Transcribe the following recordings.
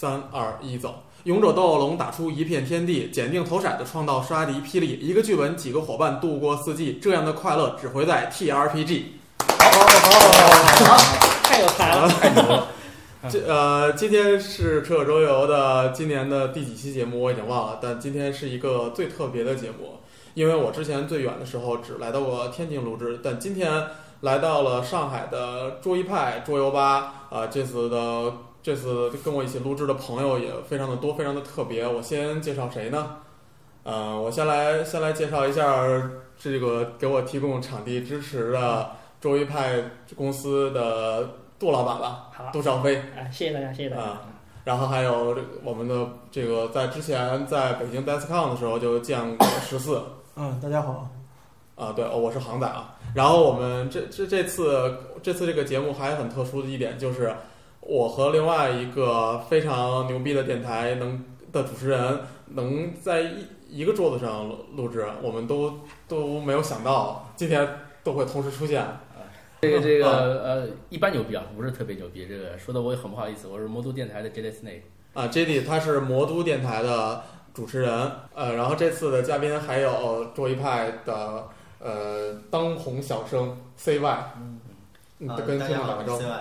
三二一，走！勇者斗恶龙打出一片天地，检定投骰子创造杀敌霹雳，一个剧本几个伙伴度过四季，这样的快乐只会在 TRPG。好好好好，太有才了，太牛了。这呃，今天是车友周游的今年的第几期节目我已经忘了，但今天是一个最特别的节目，因为我之前最远的时候只来到过天津录制，但今天来到了上海的桌一派桌游吧，啊、这次的这次跟我一起录制的朋友也非常的多，非常的特别。我先介绍谁呢？呃，我先来先来介绍一下这个给我提供场地支持的周一派公司的杜老板吧，好，杜少飞。哎，谢谢大家，谢谢大家。啊然后还有这个我们的这个在之前在北京 DESCON 的时候就见过十四嗯，大家好。啊，对，哦我是航仔啊。然后我们这这这次这次这个节目还很特殊的一点就是，我和另外一个非常牛逼的电台能的主持人能在一一个桌子上录录制，我们都都没有想到今天都会同时出现。这个这个呃，一般牛逼啊，不是特别牛逼。这个说的我也很不好意思，我是魔都电台的 J D Snake。啊，J D 他是魔都电台的主持人，呃，然后这次的嘉宾还有桌一派的呃当红小生 C Y，嗯，啊，跟大家打个招呼 CY。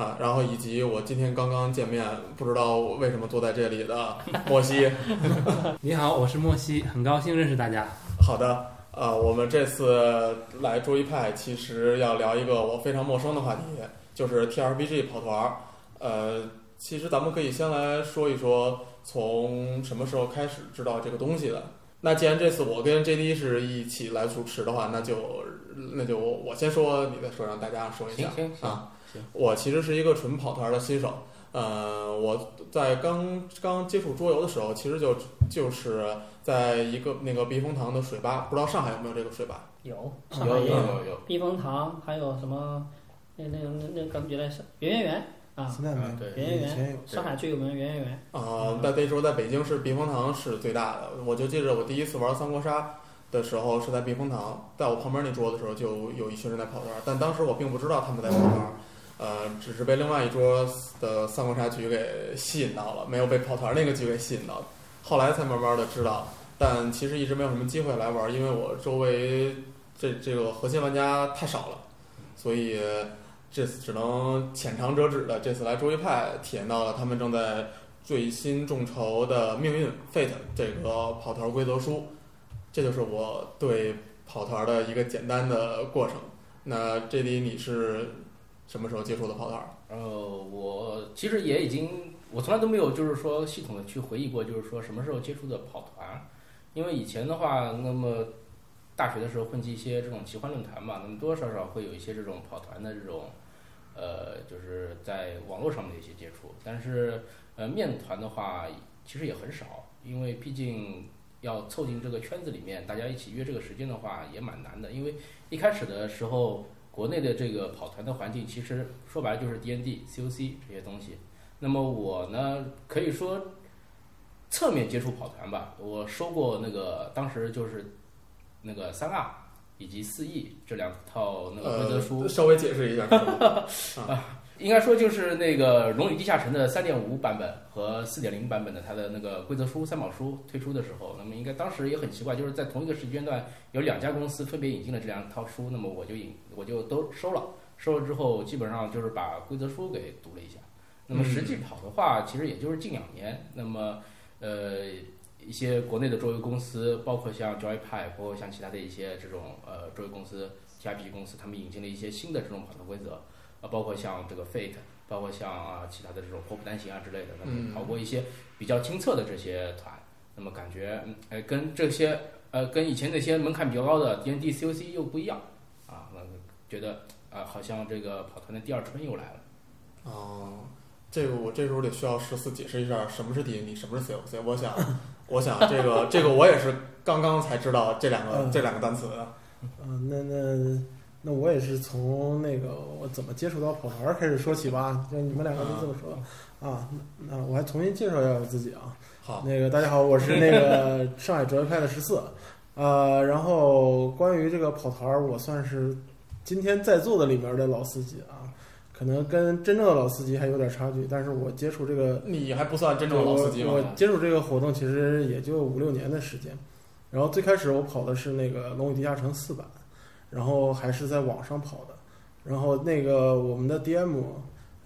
啊，然后以及我今天刚刚见面，不知道为什么坐在这里的莫西。你好，我是莫西，很高兴认识大家。好的，呃，我们这次来桌一派，其实要聊一个我非常陌生的话题，就是 T R P G 跑团儿。呃，其实咱们可以先来说一说，从什么时候开始知道这个东西的。那既然这次我跟 J D 是一起来主持的话，那就那就我先说，你再说，让大家说一下。行行行啊，行我其实是一个纯跑团的新手。呃，我在刚刚接触桌游的时候，其实就就是在一个那个避风塘的水吧，不知道上海有没有这个水吧？有，上有有海也有有有，避风塘，还有什么那那个那那个原来是圆圆园啊，现在没圆圆园，以前有。上海最有名的圆圆园。啊、但那时候在北京是避风塘是最大的。我就记着我第一次玩三国杀的时候是在避风塘，在我旁边那桌的时候就有一群人在跑团，但当时我并不知道他们在跑团，呃，只是被另外一桌的三国杀局给吸引到了，没有被跑团那个局给吸引到。后来才慢慢的知道，但其实一直没有什么机会来玩，因为我周围这这个核心玩家太少了，所以这次只能浅尝辄止的这次来周一派体验到了他们正在最新众筹的命运 Fate 这个跑团规则书，这就是我对跑团的一个简单的过程。那这里你是什么时候接触的跑团？呃，我其实也已经，我从来都没有就是说系统的去回忆过，就是说什么时候接触的跑团，因为以前的话，那么大学的时候混迹一些这种奇幻论坛嘛，那么多多少少会有一些这种跑团的这种，呃，就是在网络上面的一些接触，但是呃面团的话其实也很少，因为毕竟要凑进这个圈子里面，大家一起约这个时间的话也蛮难的，因为一开始的时候。国内的这个跑团的环境，其实说白了就是 D N D、C O C 这些东西。那么我呢，可以说侧面接触跑团吧。我收过那个当时就是那个三 R 以及四 E 这两套那个规则书，呃，稍微解释一下。应该说就是那个《龙与地下城》的三点五版本和四点零版本的它的那个规则书三宝书推出的时候，那么应该当时也很奇怪，就是在同一个时间段有两家公司分别引进了这两套书，那么我就引我就都收了，收了之后基本上就是把规则书给读了一下。那么实际跑的话，其实也就是近两年，那么呃一些国内的桌游公司，包括像 Joypad，包括像其他的一些这种呃桌游公司、TRPG 公司，他们引进了一些新的这种跑团规则。啊，包括像这个 Fate，包括像啊其他的这种破釜单行啊之类的，那么嗯跑过一些比较清澈的这些团，那么感觉嗯哎跟这些呃跟以前那些门槛比较高的 D N D C O C 又不一样啊，那觉得啊好像这个跑团的第二春又来了。哦，这个我这时候得需要十四解释一下什么是 D N D，什么是 C O C。我想，我想这个这个我也是刚刚才知道这两个嗯这两个单词的。嗯，那那那我也是从那个我怎么接触到跑团儿开始说起吧。就你们两个都这么说啊，那那我还重新介绍一下我自己啊。好，那个大家好，我是那个 上海哲学派的十四，呃，然后关于这个跑团儿，我算是今天在座的里面的老司机啊，可能跟真正的老司机还有点差距，但是我接触这个你还不算真正的老司机我我？接触这个活动其实也就五六年的时间，然后最开始我跑的是那个龙与地下城四版，然后还是在网上跑的，然后那个我们的 DM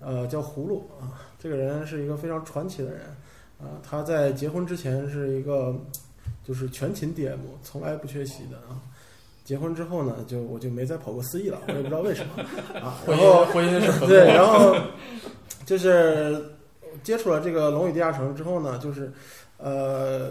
呃叫葫芦啊，这个人是一个非常传奇的人啊，他在结婚之前是一个就是全勤 DM，从来不缺席的啊。结婚之后呢，就我就没再跑过四亿了，我也不知道为什么啊。婚然后姻婚姻是坟对，然后就是接触了这个《龙与地下城》之后呢，就是呃，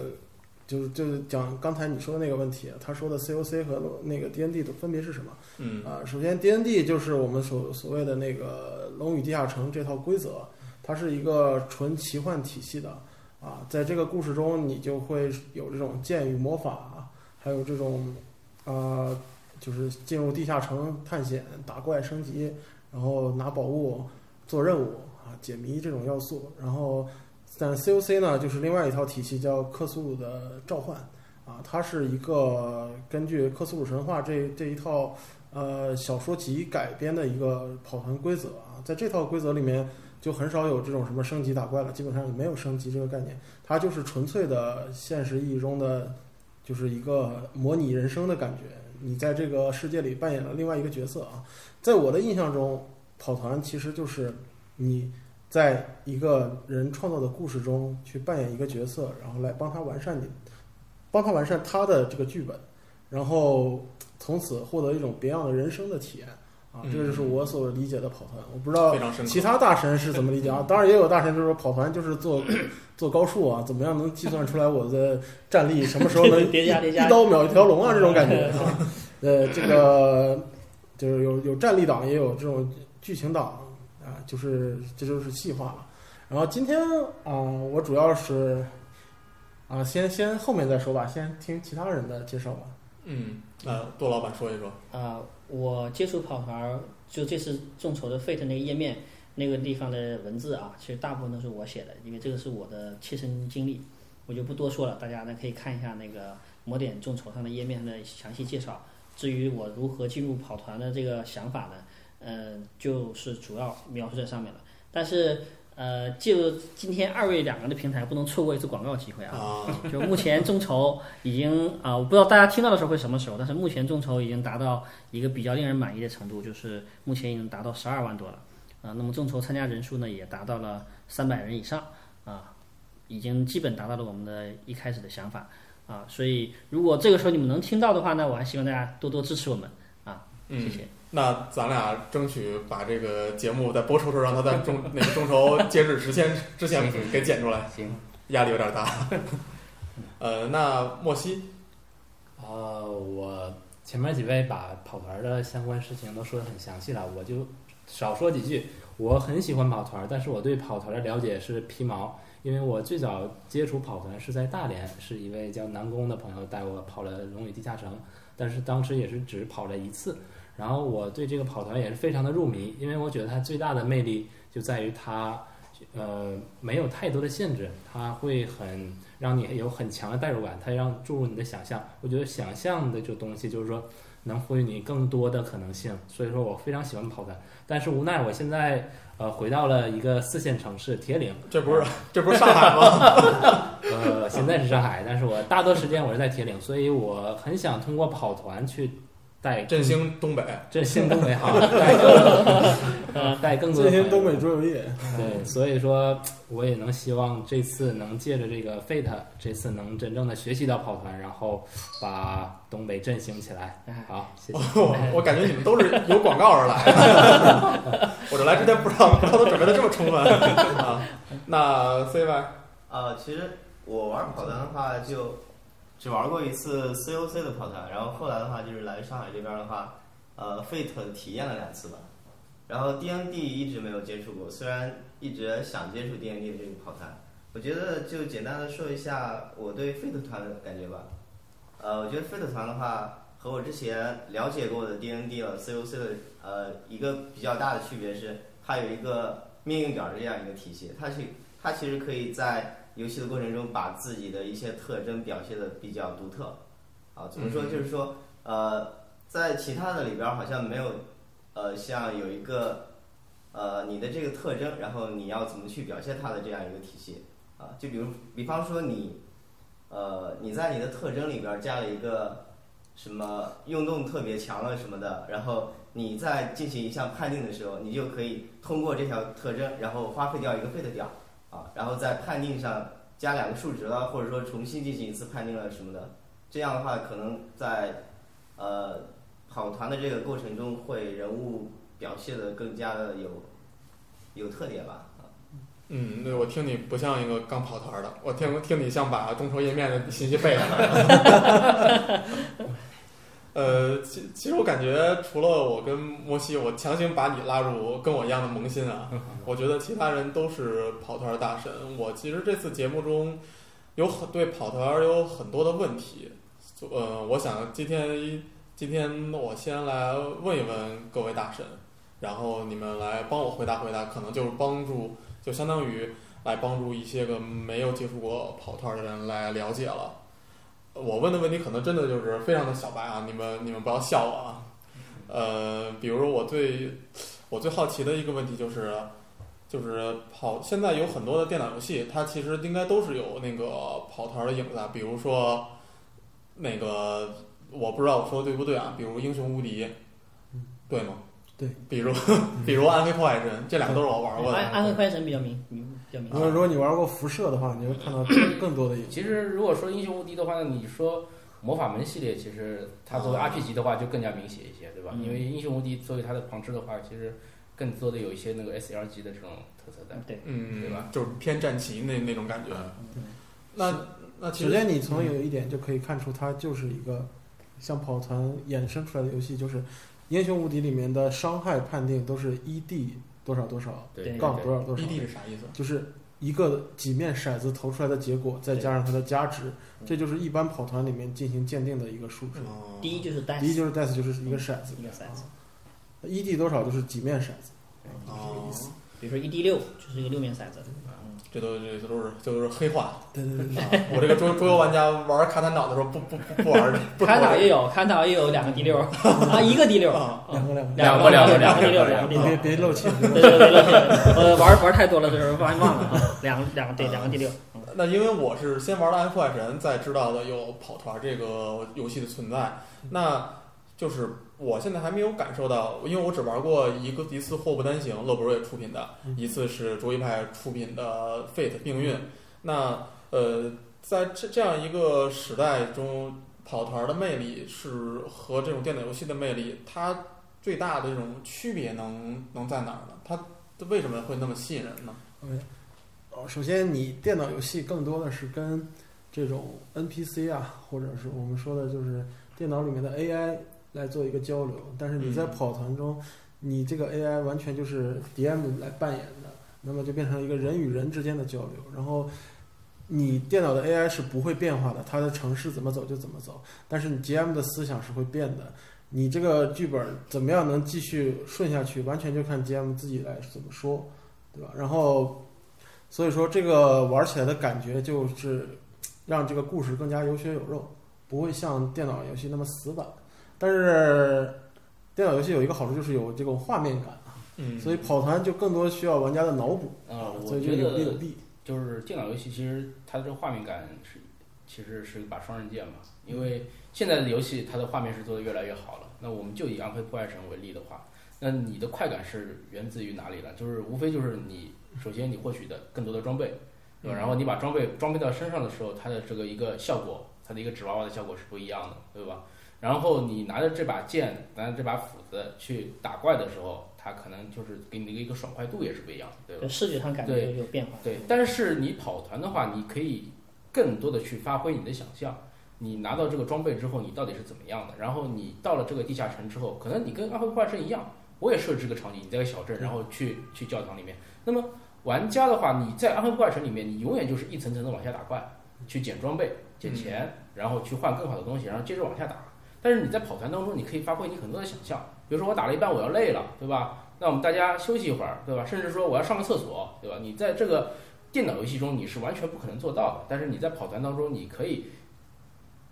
就是就是讲刚才你说的那个问题，他说的 COC 和那个 DND 的分别是什么嗯啊？首先，DND 就是我们所所谓的那个《龙与地下城》这套规则，它是一个纯奇幻体系的啊，在这个故事中，你就会有这种剑与魔法，还有这种啊、就是进入地下城探险、打怪升级，然后拿宝物、做任务啊、解谜这种要素。然后，但 COC 呢，就是另外一套体系，叫克苏鲁的召唤啊，它是一个根据克苏鲁神话这这一套呃小说集改编的一个跑团规则啊，在这套规则里面。就很少有这种什么升级打怪了，基本上也没有升级这个概念，它就是纯粹的现实意义中的，就是一个模拟人生的感觉。你在这个世界里扮演了另外一个角色啊，在我的印象中，跑团其实就是你在一个人创造的故事中去扮演一个角色，然后来帮他完善你，帮他完善他的这个剧本，然后从此获得一种别样的人生的体验啊，这个就是我所理解的跑团。我不知道。其他大神是怎么理解啊？当然也有大神就是说跑团就是做 做高数啊，怎么样能计算出来我的战力什么时候能 一刀秒一条龙啊这种感觉啊。呃，这个就是有有战力党，也有这种剧情党啊，就是这就是细化了。然后今天啊、我主要是啊，先先后面再说吧，先听其他人的介绍吧。嗯，那杜老板说一说。啊、我接触跑团儿，就这次众筹的 Fate 那个页面那个地方的文字啊，其实大部分都是我写的，因为这个是我的切身经历，我就不多说了，大家呢可以看一下那个魔点众筹上的页面上的详细介绍。至于我如何进入跑团的这个想法呢，嗯、就是主要描述在上面了。但是呃，就今天二位两个的平台，不能错过一次广告机会啊。啊，就目前众筹已经啊、我不知道大家听到的时候会什么时候，但是目前众筹已经达到一个比较令人满意的程度，就是目前已经达到十二万多了啊、那么众筹参加人数呢也达到了三百人以上啊、已经基本达到了我们的一开始的想法啊、所以如果这个时候你们能听到的话呢，我还希望大家多多支持我们啊，谢嗯，谢。那咱俩争取把这个节目在播出时候，让它在中那个众筹截止时间之前给剪出来，行，压力有点大。呃，那莫西，呃，我前面几位把跑团的相关事情都说得很详细了，我就少说几句。我很喜欢跑团，但是我对跑团的了解是皮毛，因为我最早接触跑团是在大连，是一位叫南宫的朋友带我跑了龙与地下城，但是当时也是只跑了一次。然后我对这个跑团也是非常的入迷，因为我觉得它最大的魅力就在于它，呃，没有太多的限制，它会很让你有很强的代入感，它让注入你的想象。我觉得想象的这东西就是说能赋予你更多的可能性，所以说我非常喜欢跑团。但是无奈我现在呃回到了一个四线城市铁岭，这不是这不是上海吗？呃，现在是上海，但是我大多时间我是在铁岭，所以我很想通过跑团去带 振兴东北，振兴东北好，带更呃带更多的朋友这些东北桌游业，对，所以说我也能希望这次能借着这个 Fate，这次能真正的学习到跑团，然后把东北振兴起来。好，谢谢。我我感觉你们都是有广告而来的。我这来之前不知道，不知道都准备的这么充分 啊。那 C Y，呃，其实我玩跑团的话，就只玩过一次 COC 的跑团，然后后来的话就是来上海这边的话，呃，Fate 体验了两次吧，然后 DND 一直没有接触过，虽然一直想接触 DND 这个跑团，我觉得就简单的说一下我对 Fate 团的感觉吧。呃，我觉得 Fate 团的话，和我之前了解过的 DND 了 COC 的呃一个比较大的区别是，它有一个命运表的这样一个体系，它是它其实可以在游戏的过程中把自己的一些特征表现的比较独特。啊，怎么说？嗯就是说，呃，在其他的里边儿好像没有，呃，像有一个呃你的这个特征，然后你要怎么去表现它的这样一个体系啊，就比如比方说你呃你在你的特征里边儿加了一个什么运动特别强了什么的，然后你在进行一项判定的时候，你就可以通过这条特征，然后花费掉一个费的点儿啊，然后在判定上加两个数值了，或者说重新进行一次判定了什么的，这样的话可能在呃跑团的这个过程中，会人物表现的更加的有有特点吧。嗯，对我听你不像一个刚跑团的，我听听你像把众筹页面的信息背下来。呃，其其实我感觉除了我跟摩西，我强行把你拉入跟我一样的萌新啊，我觉得其他人都是跑团大神。我其实这次节目中有很对跑团有很多的问题，呃，我想今天今天我先来问一问各位大神，然后你们来帮我回答回答，可能就是帮助，就相当于来帮助一些个没有接触过跑团的人来了解了。我问的问题可能真的就是非常的小白啊，你们你们不要笑我啊。呃，比如我最我最好奇的一个问题就是，就是跑现在有很多的电脑游戏，它其实应该都是有那个跑团的影子啊，比如说那个我不知道我说的对不对啊，比如英雄无敌，对吗？对，比如 比如暗黑破坏神，这两个都是我玩过的。暗暗黑快神比较明明比较明如果如果你玩过辐射的话，你会看到 更多的影。其实如果说英雄无敌的话，那你说魔法门系列，其实它作为啊 RPG 的话就更加明显一些，对吧？嗯因为英雄无敌作为它的旁支的话，其实更多的有一些那个 SLG 的这种特色在。对，嗯，对吧？就是偏战旗那那种感觉。嗯那那其实首先，你从有一点就可以看出，它就是一个像跑团衍生出来的游戏，就是《英雄无敌》里面的伤害判定都是一 d 多少多少对杠多少多少。BD，是啥意思？就是一个几面骰子投出来的结果，再加上它的加值，这就是一般跑团里面进行鉴定的一个数值。哦。第一就是 die，第一就是 dice 就是一个骰子。一个骰子，ED 多少就是几面骰子，这个意思，比如说 ED 六就是一个六面骰子，这都这都是这都是黑话。对对对，啊我这个桌桌游玩家玩卡坦岛的时候不不不不玩，不看岛也有，卡坦岛也有两个 d 六 啊，一个 d 六，啊。两个两个，两两个两个两个 d 六，两个两个 d 别六。别漏气，对对对对对，呃，玩玩太多了，这时候忘忘了啊，两个两个对两个 D 六，那因为我是先玩了《暗黑破坏神》，再知道的有跑团这个游戏的存在。那就是我现在还没有感受到，因为我只玩过一个一次《祸不单行》，乐博瑞出品的，嗯一次是卓一派出品的《Fate 命运》。那呃，在这这样一个时代中，跑团的魅力是和这种电脑游戏的魅力，它最大的这种区别能能在哪儿呢？它为什么会那么吸引人呢？哦，首先你电脑游戏更多的是跟这种 NPC 啊，或者是我们说的就是电脑里面的 AI 来做一个交流，但是你在嗯跑团中，你这个 AI 完全就是 DM 来扮演的，那么就变成一个人与人之间的交流，然后。你电脑的 AI 是不会变化的，它的城市怎么走就怎么走，但是你 GM 的思想是会变的。你这个剧本怎么样能继续顺下去，完全就看 GM 自己来怎么说，对吧？然后所以说，这个玩起来的感觉就是让这个故事更加有血有肉，不会像电脑游戏那么死板。但是电脑游戏有一个好处就是有这种画面感，嗯，所以跑团就更多需要玩家的脑补，啊，我所以就觉得有利有弊。就是电脑游戏，其实它的这个画面感是其实是一把双刃剑嘛。因为现在的游戏它的画面是做的越来越好了。那我们就以《暗黑破坏神》为例的话，那你的快感是源自于哪里呢？就是无非就是你首先你获取的更多的装备，对吧？然后你把装备装备到身上的时候，它的这个一个效果，它的一个纸娃娃的效果是不一样的，对吧？然后你拿着这把剑，拿着这把斧子去打怪的时候，它可能就是给你的一个爽快度也是不一样的，对吧？视觉上感觉有变化。对，但是你跑团的话，你可以更多的去发挥你的想象。你拿到这个装备之后，你到底是怎么样的？然后你到了这个地下城之后，可能你跟暗黑破坏神一样，我也设置个场景，你在个小镇，然后去去教堂里面。那么玩家的话，你在暗黑破坏神里面，你永远就是一层层的往下打怪，去捡装备、捡钱，然后去换更好的东西，然后接着往下打。但是你在跑团当中，你可以发挥你很多的想象，比如说我打了一半我要累了，对吧？那我们大家休息一会儿，对吧？甚至说我要上个厕所，对吧？你在这个电脑游戏中你是完全不可能做到的，但是你在跑团当中，你可以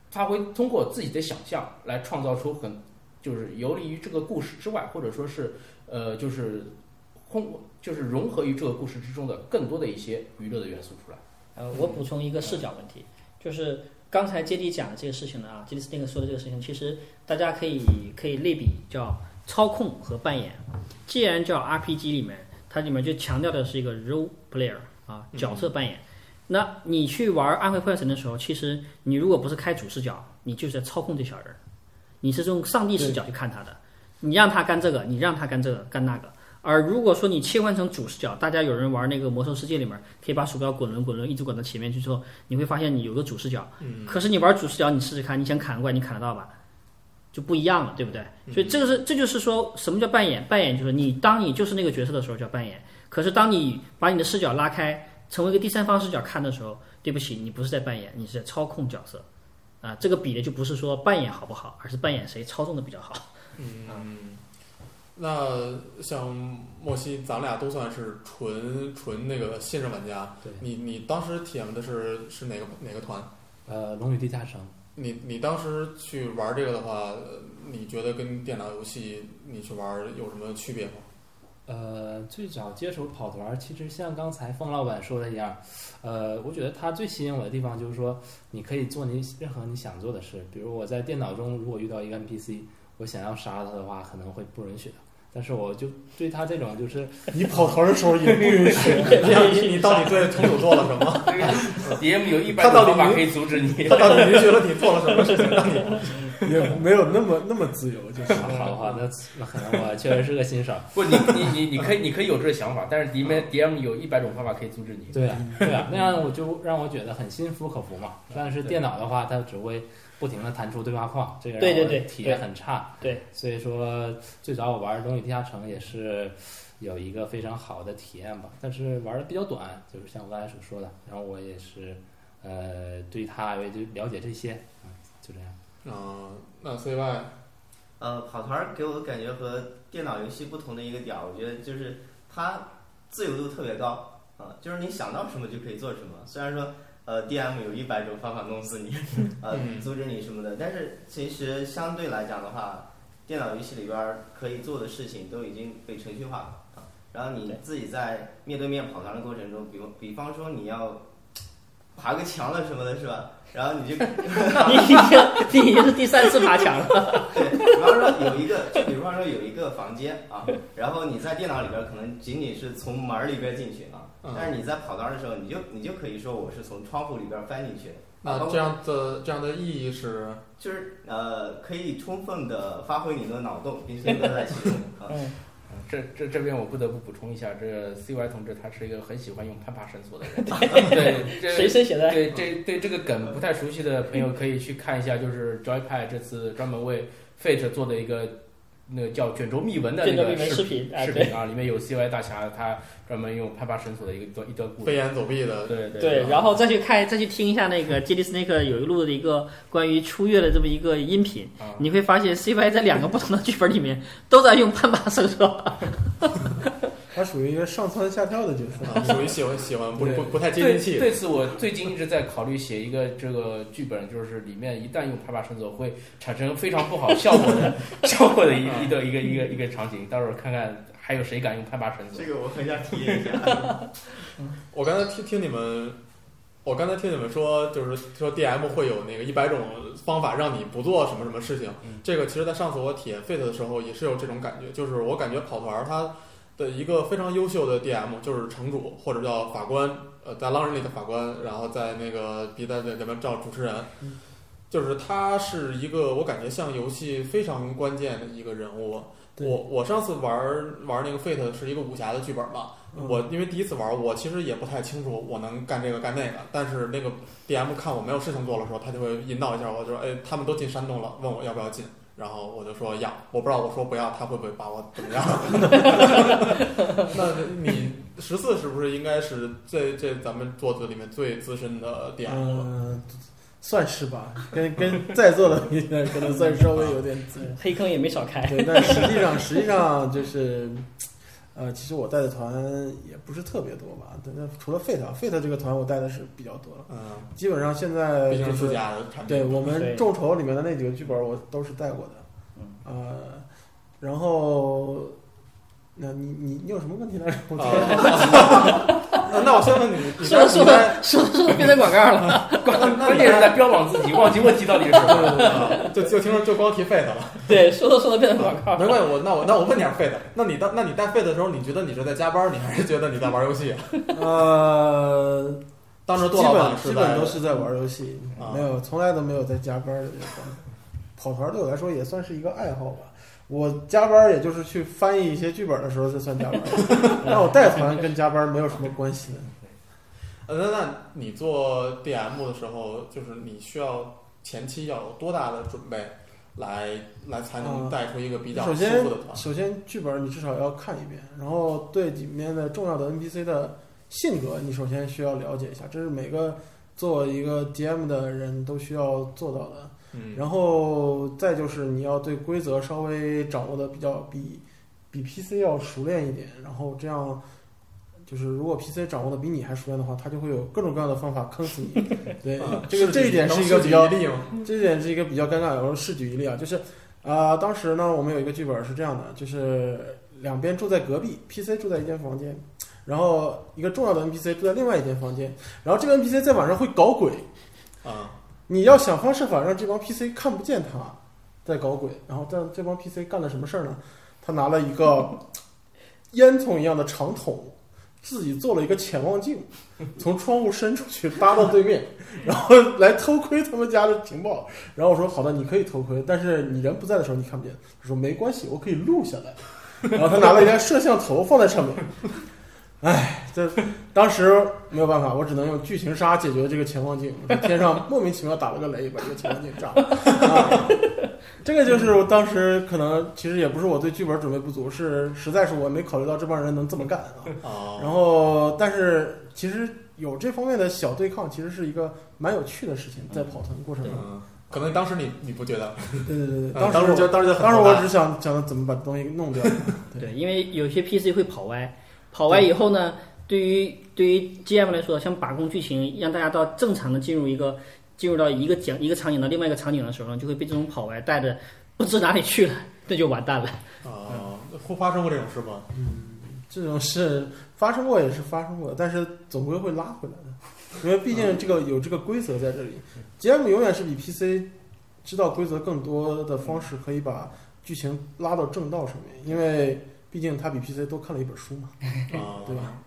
发挥通过自己的想象来创造出很就是游离于这个故事之外，或者说是呃就是空就是融合于这个故事之中的更多的一些娱乐的元素出来。呃，我补充一个视角问题，就是刚才杰迪讲的这个事情呢啊，杰迪斯那个说的这个事情，其实大家可以可以类比叫操控和扮演。既然叫 RPG 里面，它里面就强调的是一个 role player 啊，角色扮演。那你去玩《暗黑破坏神》的时候，其实你如果不是开主视角，你就是在操控这小人儿，你是用上帝视角去看他的，你让他干这个，你让他干这个干那个。而如果说你切换成主视角，大家有人玩那个魔兽世界里面，可以把鼠标滚轮滚轮一直滚到前面去之后，你会发现你有个主视角。嗯可是你玩主视角，你试试看，你想砍过来，你砍得到吧？就不一样了，对不对？所以这个是，这就是说什么叫扮演？扮演就是你当你就是那个角色的时候叫扮演，可是当你把你的视角拉开，成为一个第三方视角看的时候，对不起，你不是在扮演，你是在操控角色。啊，这个比的就不是说扮演好不好，而是扮演谁操纵的比较好。嗯，那像莫西，咱俩都算是纯纯那个新人玩家。对你你当时体验的是是哪个哪个团？呃，龙与地下城，你你当时去玩这个的话，呃你觉得跟电脑游戏你去玩有什么区别吗？呃，最早接触跑团儿，其实像刚才方老板说的一样，呃，我觉得他最吸引我的地方就是说，你可以做你任何你想做的事。比如我在电脑中如果遇到一个 NPC，我想要杀他的话，可能会不允许的。但是我就对他这种就是你跑团的时候也不允许。你你到底对城主做了什么？这个 DM 有一百种方法可以阻止你。他到底允许了你做了什么事情让你？也没有那么那么自由，就是好好好，那那可能我确实是个新手。不，你你你你可以你可以有这个想法，但是 DM DM 有一百种方法可以阻止你。对啊，对啊，那样我就让我觉得很心服口服嘛。但是电脑的话，它只会不停的弹出对话框，这个让我对对对体验很差。对，所以说最早我玩《龙与地下城》也是有一个非常好的体验吧，但是玩的比较短，就是像我刚才所说的。然后我也是呃对它也就了解这些，嗯，就这样。啊、那 CY 呃，跑团给我的感觉和电脑游戏不同的一个点，我觉得就是它自由度特别高啊、就是你想到什么就可以做什么。虽然说呃 DM 有一百种方法弄死你，呃嗯阻止你什么的，但是其实相对来讲的话，电脑游戏里边儿可以做的事情都已经被程序化了啊。然后你自己在面对面跑团的过程中，比如比方说你要爬个墙了什么的，是吧？然后你就 你已经你已经是第三次爬墙了。对，比方说有一个，就比方说有一个房间啊，然后你在电脑里边可能仅仅是从门儿里边进去啊，嗯但是你在跑道的时候，你就你就可以说我是从窗户里边翻进去那这样的这样的意义是，就是呃，可以充分的发挥你的脑洞，并且乐在其中啊。嗯，这这这边我不得不补充一下，这个 CY 同志他是一个很喜欢用攀爬绳索的人。对，这谁谁写的？对这对这个梗不太熟悉的朋友可以去看一下，就是 Joypad 这次专门为 Fate 做的一个那个叫卷轴密文的那卷轴密个视频视频啊，里面有 CY 大侠他专门用攀爬绳索的一个一段一段故事。飞檐走壁的，对对对，然后再去看，再去听一下那个 Jelly Snake 有一录的一个关于出月的这么一个音频，啊，你会发现 CY 在两个不同的剧本里面都在用攀爬绳索。他属于一个上蹿下跳的角色。啊，属于喜欢喜欢不不不太接地气的。对此，我最近一直在考虑写一个这个剧本，就是里面一旦用攀爬绳索会产生非常不好效果的 效果的一一个一个一个一个场景。到时候看看还有谁敢用攀爬绳索这。个我很想体验一下。我刚才听听你们，我刚才听你们说，就是说 DM 会有那个一百种方法让你不做什么什么事情。嗯这个其实，在上次我体验 Fate 的时候也是有这种感觉，就是我感觉跑团儿它的一个非常优秀的 DM 就是城主或者叫法官，呃，在狼人里的法官，然后在那个别的里面叫主持人。就是他是一个，我感觉像游戏非常关键的一个人物。我我上次玩玩那个 Fate 是一个武侠的剧本嘛，嗯我因为第一次玩，我其实也不太清楚我能干这个干那个，但是那个 DM 看我没有事情做的时候，他就会引导一下我，就说，哎，他们都进山洞了，问我要不要进，然后我就说要，我不知道我说不要，他会不会把我怎么样？那你十四是不是应该是这这咱们桌子里面最资深的 DM 了？嗯，算是吧，跟跟在座的比起来，可能算稍微有点资黑坑也没少开。对，但实际上实际上就是，呃，其实我带的团也不是特别多吧。但那除了 Fate 啊，Fate 这个团我带的是比较多了，嗯，基本上现在就是。对我们众筹里面的那几个剧本我都是带过的，嗯呃，然后那你你你有什么问题来着？我觉啊得 那那我先问你，你说着说在你在着说着说着变成广告了。关关键是在标榜自己，忘记问题到底是什么。了就就听说就光提 Fate 了。对，说着说着变成广告。没关系，我那我那我问你点 Fate，那你当那你带 Fate 的时候，你觉得你是在加班，你还是觉得你在玩游戏啊？呃，当时基多老板本基本都是在玩游戏，啊没有从来都没有在加班的这个状态。跑团对我来说也算是一个爱好吧。我加班也就是去翻译一些剧本的时候，这算加班。那我带团跟加班没有什么关系的。呃，那那你做 DM 的时候，就是你需要前期要有多大的准备，来来才能啊带出一个比较舒服的团？首先剧本你至少要看一遍，然后对里面的重要的 NPC 的性格，你首先需要了解一下，这是每个做一个 DM 的人都需要做到的。嗯，然后再就是你要对规则稍微掌握的比较比比 PC 要熟练一点，然后这样就是如果 PC 掌握的比你还熟练的话，他就会有各种各样的方法坑死你。对 啊，这个这一点是一个比较？这一点是一个比较尴尬的。我试举一例啊，就是啊、当时呢，我们有一个剧本是这样的，就是两边住在隔壁，PC 住在一间房间，然后一个重要的 NPC 住在另外一间房间，然后这个 NPC 在晚上会搞鬼，啊，你要想方设法让这帮 PC 看不见他在搞鬼，然后但这帮 PC 干了什么事儿呢？他拿了一个 烟囱一样的长筒，自己做了一个潜望镜，从窗户伸出去搭到对面，然后来偷窥他们家的情报。然后我说好的，你可以偷窥，但是你人不在的时候你看不见。他说没关系，我可以录下来。然后他拿了一台摄像头放在上面。唉，这当时没有办法，我只能用剧情杀解决这个潜望镜。天上莫名其妙打了个雷，把这个潜望镜炸了。啊、这个就是我当时可能其实也不是我对剧本准备不足，是实在是我没考虑到这帮人能这么干啊。啊，然后，但是其实有这方面的小对抗，其实是一个蛮有趣的事情，在跑团过程中。嗯，可能当时你你不觉得？对对对当当时我就当时就当时我只想想怎么把东西弄掉。对，因为有些 PC 会跑歪，跑完以后呢，对于对于 GM 来说，想把控剧情，让大家到正常的进入一个进入到一个讲一个场景到另外一个场景的时候，就会被这种跑歪带着不知哪里去了，那就完蛋了。啊，会发生过这种事吗？嗯这种事发生过也是发生过，但是总归会拉回来的，因为毕竟这个有这个规则在这里。GM 永远是比 PC 知道规则更多的方式，可以把剧情拉到正道上面，因为毕竟他比 PC 多看了一本书嘛，啊，对吧？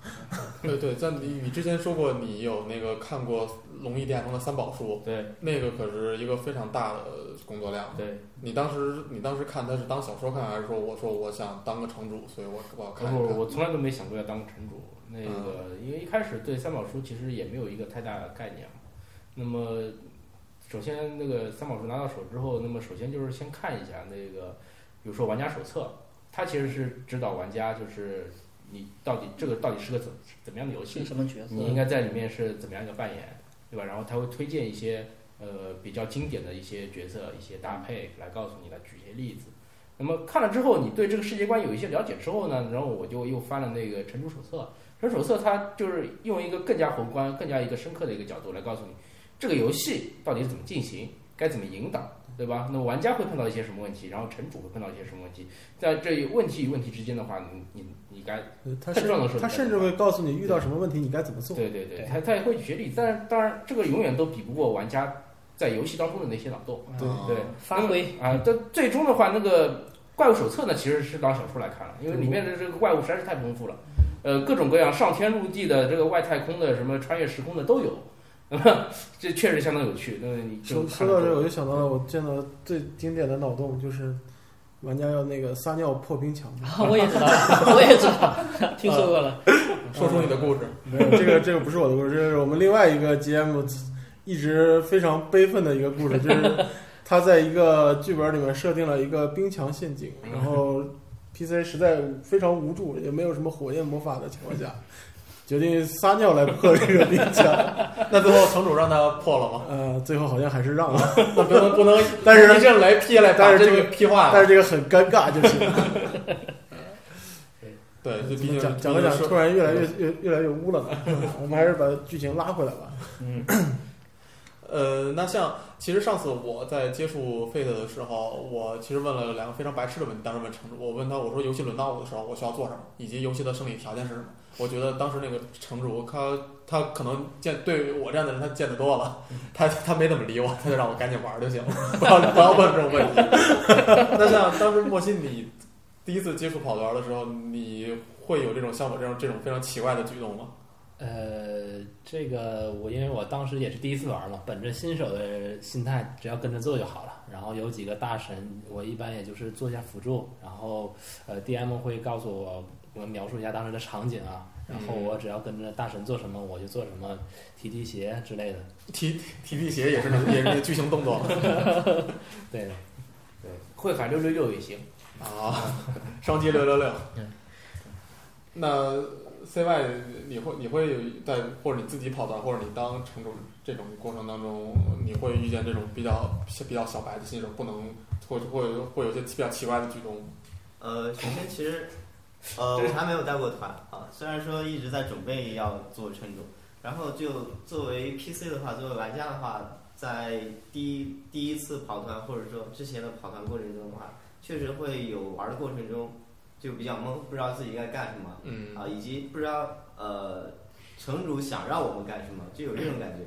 对对，在你你之前说过你有那个看过《龙翼电风》的三宝书，对那个可是一个非常大的工作量。对，你当时你当时看他是当小说看，还是说我说我想当个城主，所以我我要看一看？不我从来都没想过要当个城主。那个，因为一开始对三宝书其实也没有一个太大的概念嘛。那么，首先那个三宝书拿到手之后，那么首先就是先看一下那个，比如说玩家手册，它其实是指导玩家就是你到底这个到底是个怎怎么样的游戏，什么角色？你应该在里面是怎么样一个扮演，对吧？然后他会推荐一些呃比较经典的一些角色、一些搭配来告诉你，来举一些例子。那么看了之后，你对这个世界观有一些了解之后呢，然后我就又翻了那个《城主手册》。城主手册它就是用一个更加宏观、更加一个深刻的一个角度来告诉你，这个游戏到底是怎么进行，该怎么引导，对吧？那么玩家会碰到一些什么问题，然后城主会碰到一些什么问题，在这问题与问题之间的话，你你你该对他甚他甚至会告诉你遇到什么问题你该怎么做。对对对，他他也会举些例，但是当然这个永远都比不过玩家在游戏当中的那些脑洞。对啊对，发挥啊，但最终的话，那个怪物手册呢，其实是当小说来看了，因为里面的这个怪物实在是太丰富了，呃，各种各样上天入地的，这个外太空的，什么穿越时空的都有，这确实相当有趣。那么你就说说到这个，我，就想到了我见到最经典的脑洞就是玩家要那个撒尿破冰墙。我也知道，我也知道，听说过了。说出你的故事。没有，这个这个不是我的故事，这是我们另外一个 GM 一直非常悲愤的一个故事，就是他在一个剧本里面设定了一个冰墙陷阱，然后 PC 实在非常无助，也没有什么火焰魔法的情况下，决定撒尿来破这个冰墙。那最后城主让他破了吗？呃，最后好像还是让了，那不能不能，但是一阵雷劈来，但是这个个劈化了。但是这个很尴尬，就是对，就毕竟讲讲着讲着突然越来越越越来越污了呢。我们还是把剧情拉回来吧。嗯，呃，那像其实上次我在接触 Fate 的时候，我其实问了两个非常白痴的问题。当时问城主，我问他，我说游戏轮到我的时候，我需要做什么，以及游戏的胜利条件是什么？我觉得当时那个城主他他可能见对于我这样的人他见得多了，他他没怎么理我，他就让我赶紧玩就行了，不要不要问这种问题。那像当时莫西你第一次接触跑团的时候，你会有这种像我这种这种非常奇怪的举动吗？呃，这个我因为我当时也是第一次玩嘛，本着新手的心态，只要跟着做就好了。然后有几个大神，我一般也就是做一下辅助，然后呃，DM 会告诉我，我描述一下当时的场景啊，然后我只要跟着大神做什么，我就做什么，提提鞋之类的。提提提鞋也是那个 也是个剧情动作对，对，会喊六六六也行。啊，双击六六六嗯。那 CY 你会你会有在或者你自己跑团或者你当城主这种过程当中，你会遇见这种比较比较小白的新手，不能或者会有会有些比较奇怪的举动？呃，首先其实，呃，我还没有带过团啊，虽然说一直在准备要做城主，然后就作为 PC 的话，作为玩家的话，在第一第一次跑团或者说之前的跑团过程中的话，确实会有玩的过程中就比较懵，不知道自己该干什么嗯啊，以及不知道呃城主想让我们干什么，就有这种感觉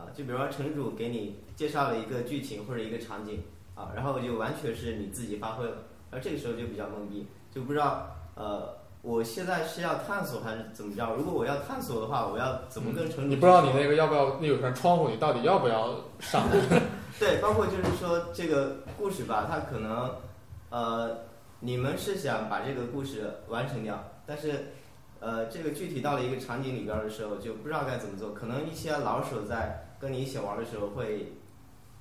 啊。就比如说城主给你介绍了一个剧情或者一个场景啊，然后就完全是你自己发挥了。而这个时候就比较懵逼，就不知道呃，我现在是要探索还是怎么着？如果我要探索的话，我要怎么跟城主、你不知道你那个要不要那有扇窗户，你到底要不要上？对，包括就是说这个故事吧，它可能呃，你们是想把这个故事完成掉，但是呃，这个具体到了一个场景里边的时候，就不知道该怎么做。可能一些老手在跟你一起玩的时候会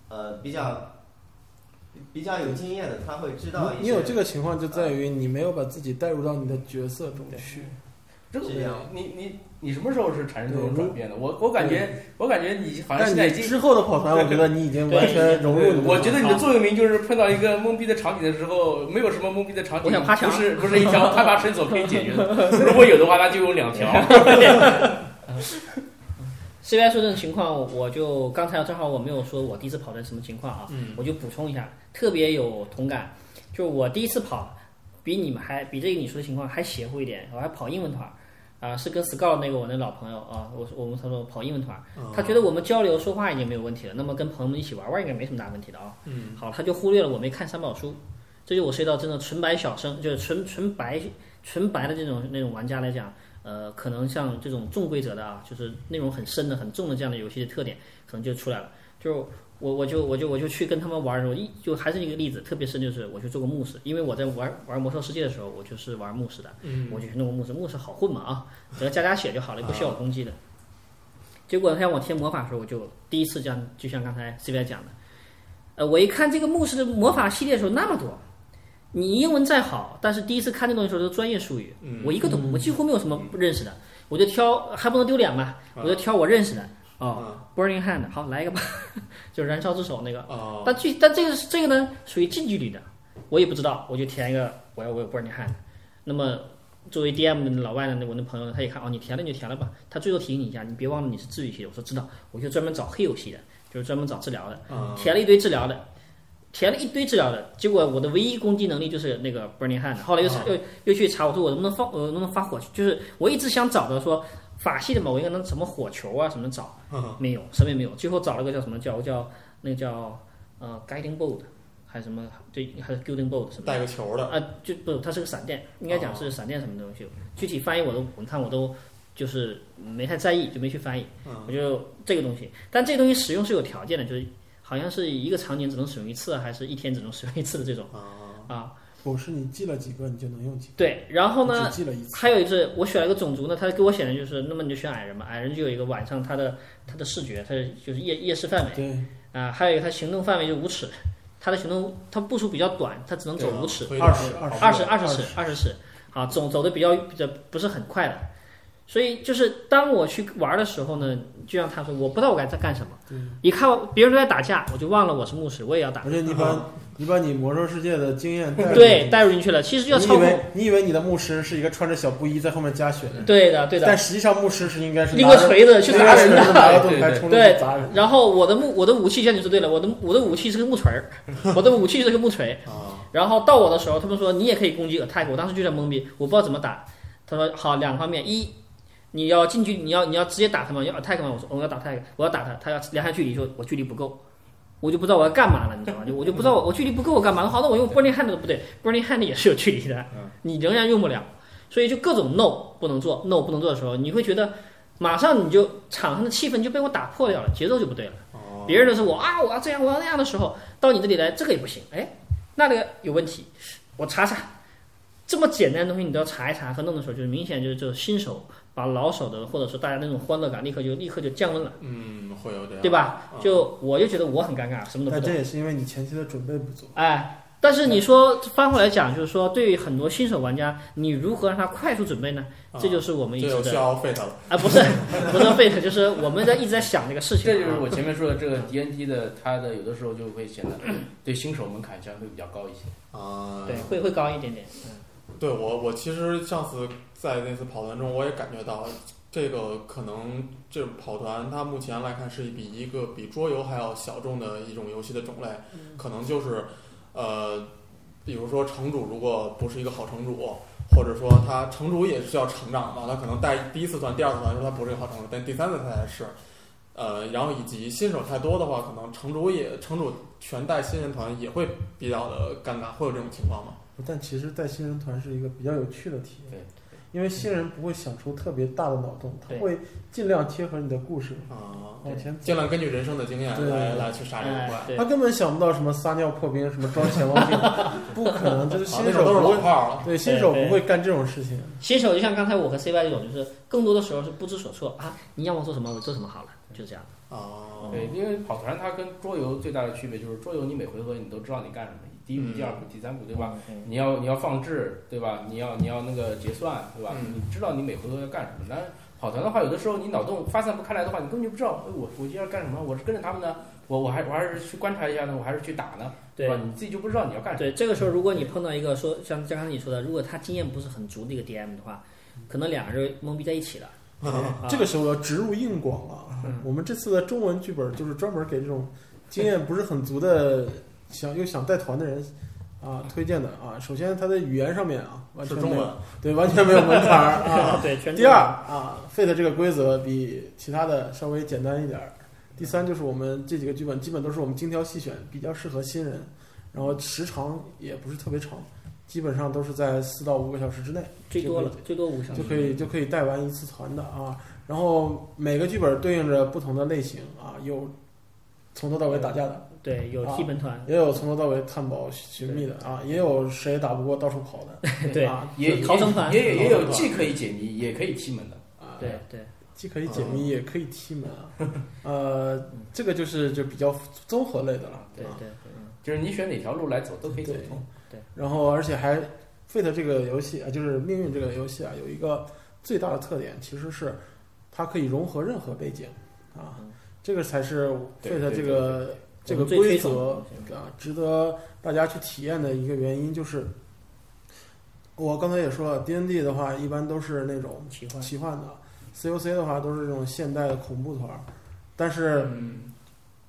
呃比较比较有经验的，他会知道一些。你有这个情况，就在于你没有把自己带入到你的角色中去。这个是这样你你你什么时候是产生这种转变的？我我感觉我感觉你好像现在已经之后的跑团，我觉得你已经完全融入我觉得你的座右铭就是碰到一个懵逼的场景的时候，没有什么懵逼的场景，我想爬墙不是不是一条攀爬绳索可以解决的。如果有的话，那就有两条。CY 说这种情况，我就刚才正好我没有说我第一次跑的什么情况啊，嗯我就补充一下，特别有同感。就我第一次跑，比你们还比这个你说的情况还邪乎一点，我还跑英文团，啊、是跟 Scout 那个我那老朋友啊，我我们他说跑英文团，他觉得我们交流说话已经没有问题了，那么跟朋友们一起玩玩应该没什么大问题的啊。嗯好，他就忽略了我没看三宝书，这就我涉及到真的纯白小生，就是纯纯白纯白的这种那种玩家来讲，呃，可能像这种重规则的啊，就是内容很深的、很重的这样的游戏的特点，可能就出来了。就是我我就我就我就去跟他们玩的时候，一就还是一个例子，特别深就是我去做过牧师，因为我在玩玩魔兽世界的时候，我就是玩牧师的，嗯我就去弄个牧师，牧师好混嘛啊，只要加加血就好了，不需要有攻击的。结果他让我贴魔法的时候，我就第一次这样，就像刚才 C Y 讲的，呃，我一看这个牧师的魔法系列的时候那么多，你英文再好，但是第一次看这东西的时候都是专业术语，嗯。我一个都我几乎没有什么不认识的，我就挑还不能丢脸嘛，我就挑我认识的。哦啊，Burning Hand，好来一个吧，就是燃烧之手那个，啊。但具但这个是这个呢属于近距离的，我也不知道，我就填一个我要我有 Burning Hand，那么作为 DM 的老外呢，我那朋友呢，他一看哦，你填了你就填了吧，他最后提醒你一下，你别忘了你是治愈系的，我说知道，我就专门找黑游戏的，就是专门找治疗的，啊。填了一堆治疗的，填了一堆资料的，结果我的唯一攻击能力就是那个 Burning Hand，后来又查啊又又去查，我说我能不能放我能不能发火球，就是我一直想找的说法系的嘛，我应该能什么火球啊什么找，啊没有，什么也没有，最后找了个叫什么叫叫那个叫呃 Guiding Bolt，还是什么对还是 Guiding Bolt 什么。带个球的，啊，就不，它是个闪电，应该讲是闪电什么东西。具体翻译我都，我看我都就是没太在意，就没去翻译。嗯我就这个东西，但这个东西使用是有条件的，就是好像是一个场景只能使用一次，还是一天只能使用一次的这种啊啊。不是你记了几个，你就能用几个。对，然后呢，记了一次。还有一次我选了个种族呢，他给我选的就是，那么你就选矮人嘛，矮人就有一个晚上他的他的视觉，他就是夜夜视范围对，啊，还有一个他行动范围就五尺，他的行动他步数比较短，他只能走五尺。对二十啊二十二十二十尺，二十尺，啊，走走的比较比较不是很快的，所以就是当我去玩的时候呢，就像他说，我不知道我该在干什么对。一看别人都在打架，我就忘了我是牧师，我也要打而。且你把你把你魔兽世界的经验带入对，带入进去了，其实就要你操控。以为你以为你的牧师是一个穿着小布衣在后面加血的，对的，对的但。实际上牧师是应该是拎个锤子去砸人的。个锤子拿个对对盾牌冲对砸人。然后我的木我的武器，像你说对了，我的我的武器是个木锤儿，我的武器是个木锤。啊，然后到我的时候，他们说你也可以攻击 attack，我当时就在懵逼，我不知道怎么打。他说好，两方面，一你要近距，你要你要直接打他吗？要 attack 吗？我说我要打 attack，我要打他，他要量下距离，说我距离不够，我就不知道我要干嘛了，你知道吗？就我就不知道我我距离不够我干嘛？好，那我用 burning hand 都不对，burning hand 也是有距离的，你仍然用不了，所以就各种 no 不能做，no 不能做的时候，你会觉得马上你就场上的气氛就被我打破掉了，节奏就不对了。哦，别人都是我啊，我要这样，我要那样的时候，到你这里来，这个也不行，哎，那个有问题，我查查。这么简单的东西你都要查一查和弄的时候，就是明显就是就是新手把老手的或者说大家那种欢乐感立刻就立刻就降温了，嗯，会有点，对吧？啊就我就觉得我很尴尬，什么都不懂但这。也是因为你前期的准备不足。哎，但是你说翻过来讲，就是说对于很多新手玩家，你如何让他快速准备呢？啊这就是我们一直的这就需要 Fate 了，啊，不是 不是 fate，就是我们在一直在想这个事情。这就是我前面说的这个 D N T 的，它的有的时候就会显得对新手门槛相对比较高一些。啊，对，会会高一点点。对我，我其实上次在那次跑团中，我也感觉到，这个可能这种跑团它目前来看是比一个比桌游还要小众的一种游戏的种类，可能就是，呃，比如说城主如果不是一个好城主，或者说他城主也是要成长嘛，他可能带第一次团、第二次团说他不是一个好城主，但第三次他才是。呃，然后以及新手太多的话，可能城主也城主全带新人团也会比较的尴尬，会有这种情况吗？但其实带新人团是一个比较有趣的体验，对，因为新人不会想出特别大的脑洞，他会尽量贴合你的故事啊，往前。尽量根据人生的经验对来来去杀这个怪。哎，他，根本想不到什么撒尿破冰，什么装潜望镜，不可能，这是啊，新手不会，老炮了。对新手对对不会干这种事情。新手就像刚才我和 CY 这种，就是更多的时候是不知所措啊，你让我做什么我做什么好了，就这样。哦，对，因为跑团它跟桌游最大的区别就是桌游你每回合你都知道你干什么，第一步、嗯第二步、第三步，对吧？嗯？你要你要放置，对吧？你要你要那个结算，对吧？嗯你知道你每回合要干什么。但是跑团的话，有的时候你脑洞发散不开来的话，你根本就不知道，哎，我我今天要干什么？我是跟着他们呢，我我还我还是去观察一下呢，我还是去打呢，对吧？你自己就不知道你要干什么。对，这个时候如果你碰到一个说像像刚才你说的，如果他经验不是很足的一个 DM 的话，可能两个人懵逼在一起了。啊这个时候要植入硬广了。嗯我们这次的中文剧本就是专门给这种经验不是很足的，想又想带团的人啊推荐的啊。首先，它的语言上面啊，完全没有是中文，对，完全没有门槛儿啊。对，全第二啊，Fate 这个规则比其他的稍微简单一点儿。第三就是我们这几个剧本基本都是我们精挑细选，比较适合新人，然后时长也不是特别长，基本上都是在四到五个小时之内最多了，最多五个小时就可以就可以带完一次团的啊。然后每个剧本对应着不同的类型啊，有从头到尾打架的，对，有啊踢门团，也有从头到尾探宝寻觅的啊，也有谁也打不过到处跑的对啊，也逃生团也也也有既可以解谜，也可以踢门的。啊，对对，既可以解谜也可以踢门啊，呃，这个就是就比较综合类的了，对对对，就是你选哪条路来走都可以走通对。然后而且还 Fate 这个游戏啊，就是命运这个游戏啊，有一个最大的特点，其实是它可以融合任何背景啊，这个才是 Fate 这个这个规则啊，值得大家去体验的一个原因就是，我刚才也说了，D N D 的话一般都是那种奇幻，奇幻的，C O C 的话都是这种现代的恐怖团儿，但是嗯，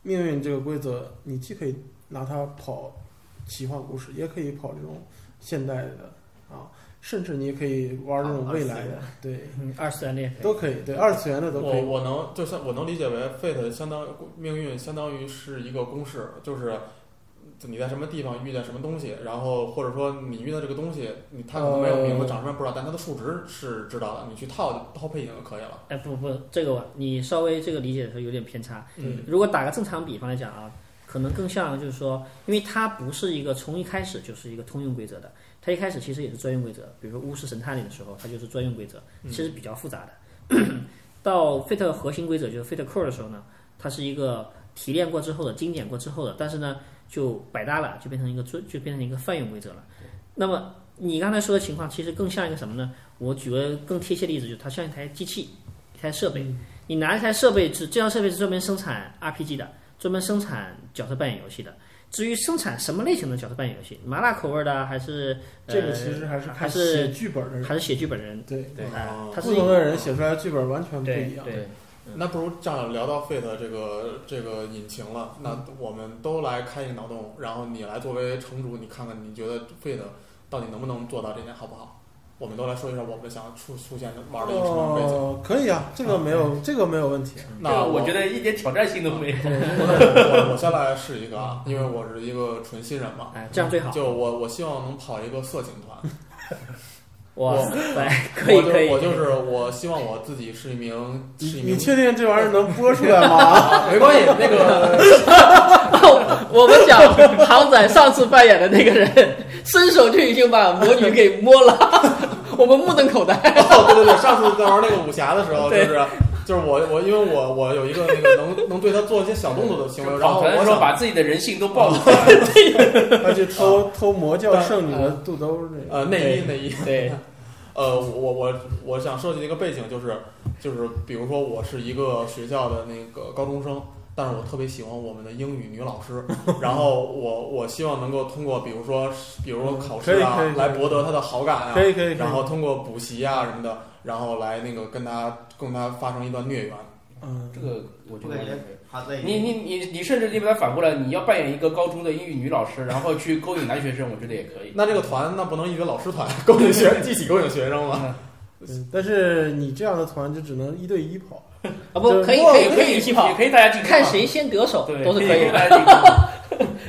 命运这个规则，你既可以拿它跑奇幻故事，也可以跑这种现代的啊，甚至你也可以玩那种未来的，对，嗯，二次元的也可以。都可以，对，二次元的都可以。我我能就像我能理解为 Fate 相当命运相当于是一个公式，就是你在什么地方遇见什么东西，然后或者说你遇到这个东西，你它可能没有名字，呃长什么样不知道，但它的数值是知道的，你去套套配景就可以了。哎，不不，这个你稍微这个理解的时候有点偏差。嗯如果打个正常比方来讲啊，可能更像就是说，因为它不是一个从一开始就是一个通用规则的，它一开始其实也是专用规则。比如说巫师神探里的时候，它就是专用规则，嗯其实比较复杂的。到 Fate 核心规则就是 Fate Core 的时候呢，它是一个提炼过之后的、精简过之后的，但是呢就百搭了，就变成一个专，就变成一个泛用规则了。那么你刚才说的情况，其实更像一个什么呢？我举个更贴切的例子，就是它像一台机器，一台设备。你拿一台设备是这套设备是专门生产 RPG 的，专门生产角色扮演游戏的。至于生产什么类型的角色扮演游戏，麻辣口味的还是这个呃其实还是还是写剧本的人，还是写剧本人？对。对不同的人写出来的剧本完全不一样。对那不如这样聊到 Fate 这个这个引擎了，那我们都来开一个脑洞，然后你来作为城主，你看看你觉得 Fate 到底能不能做到这点，好不好？我们都来说一下我们想出出现的玩的一个什么景。哦，可以啊，这个没有，这个没有问题。那这个我觉得一点挑战性都没有。我我先来试一个啊，因为我是一个纯新人嘛，哎，这样最好。就我我希望能跑一个色情团，哇塞，可以可以。我就是我希望我自己是一名你是一名你确定这玩意儿能播出来吗？啊，没关系，那个我们讲航仔上次扮演的那个人，伸手就已经把魔女给摸了，我们目瞪口呆。哦，对对对，上次在玩那个武侠的时候，就是就是我我因为我我有一个那个能 能对他做一些小动作的行为，然后我说把自己的人性都暴露出来。他去偷偷魔教圣女的肚兜儿那个。呃内衣内衣，对，呃我我我想设计一个背景就是就是比如说我是一个学校的那个高中生。但是我特别喜欢我们的英语女老师，然后我我希望能够通过比如说比如说考试啊可以可以可以来博得她的好感啊，可以可以，然后通过补习啊什么的，然后来那个跟她跟她发生一段孽缘。嗯，这个我觉得我感觉他在你你你你甚至你把它反过来，你要扮演一个高中的英语女老师，然后去勾引男学生，我觉得也可以。那这个团那不能一个老师团 勾引学 一起勾引学生吗？对但是你这样的团就只能一对一跑。啊不可以可以可可以一起跑也，可以大家看谁先得手对都是可以的。大家竞争嘛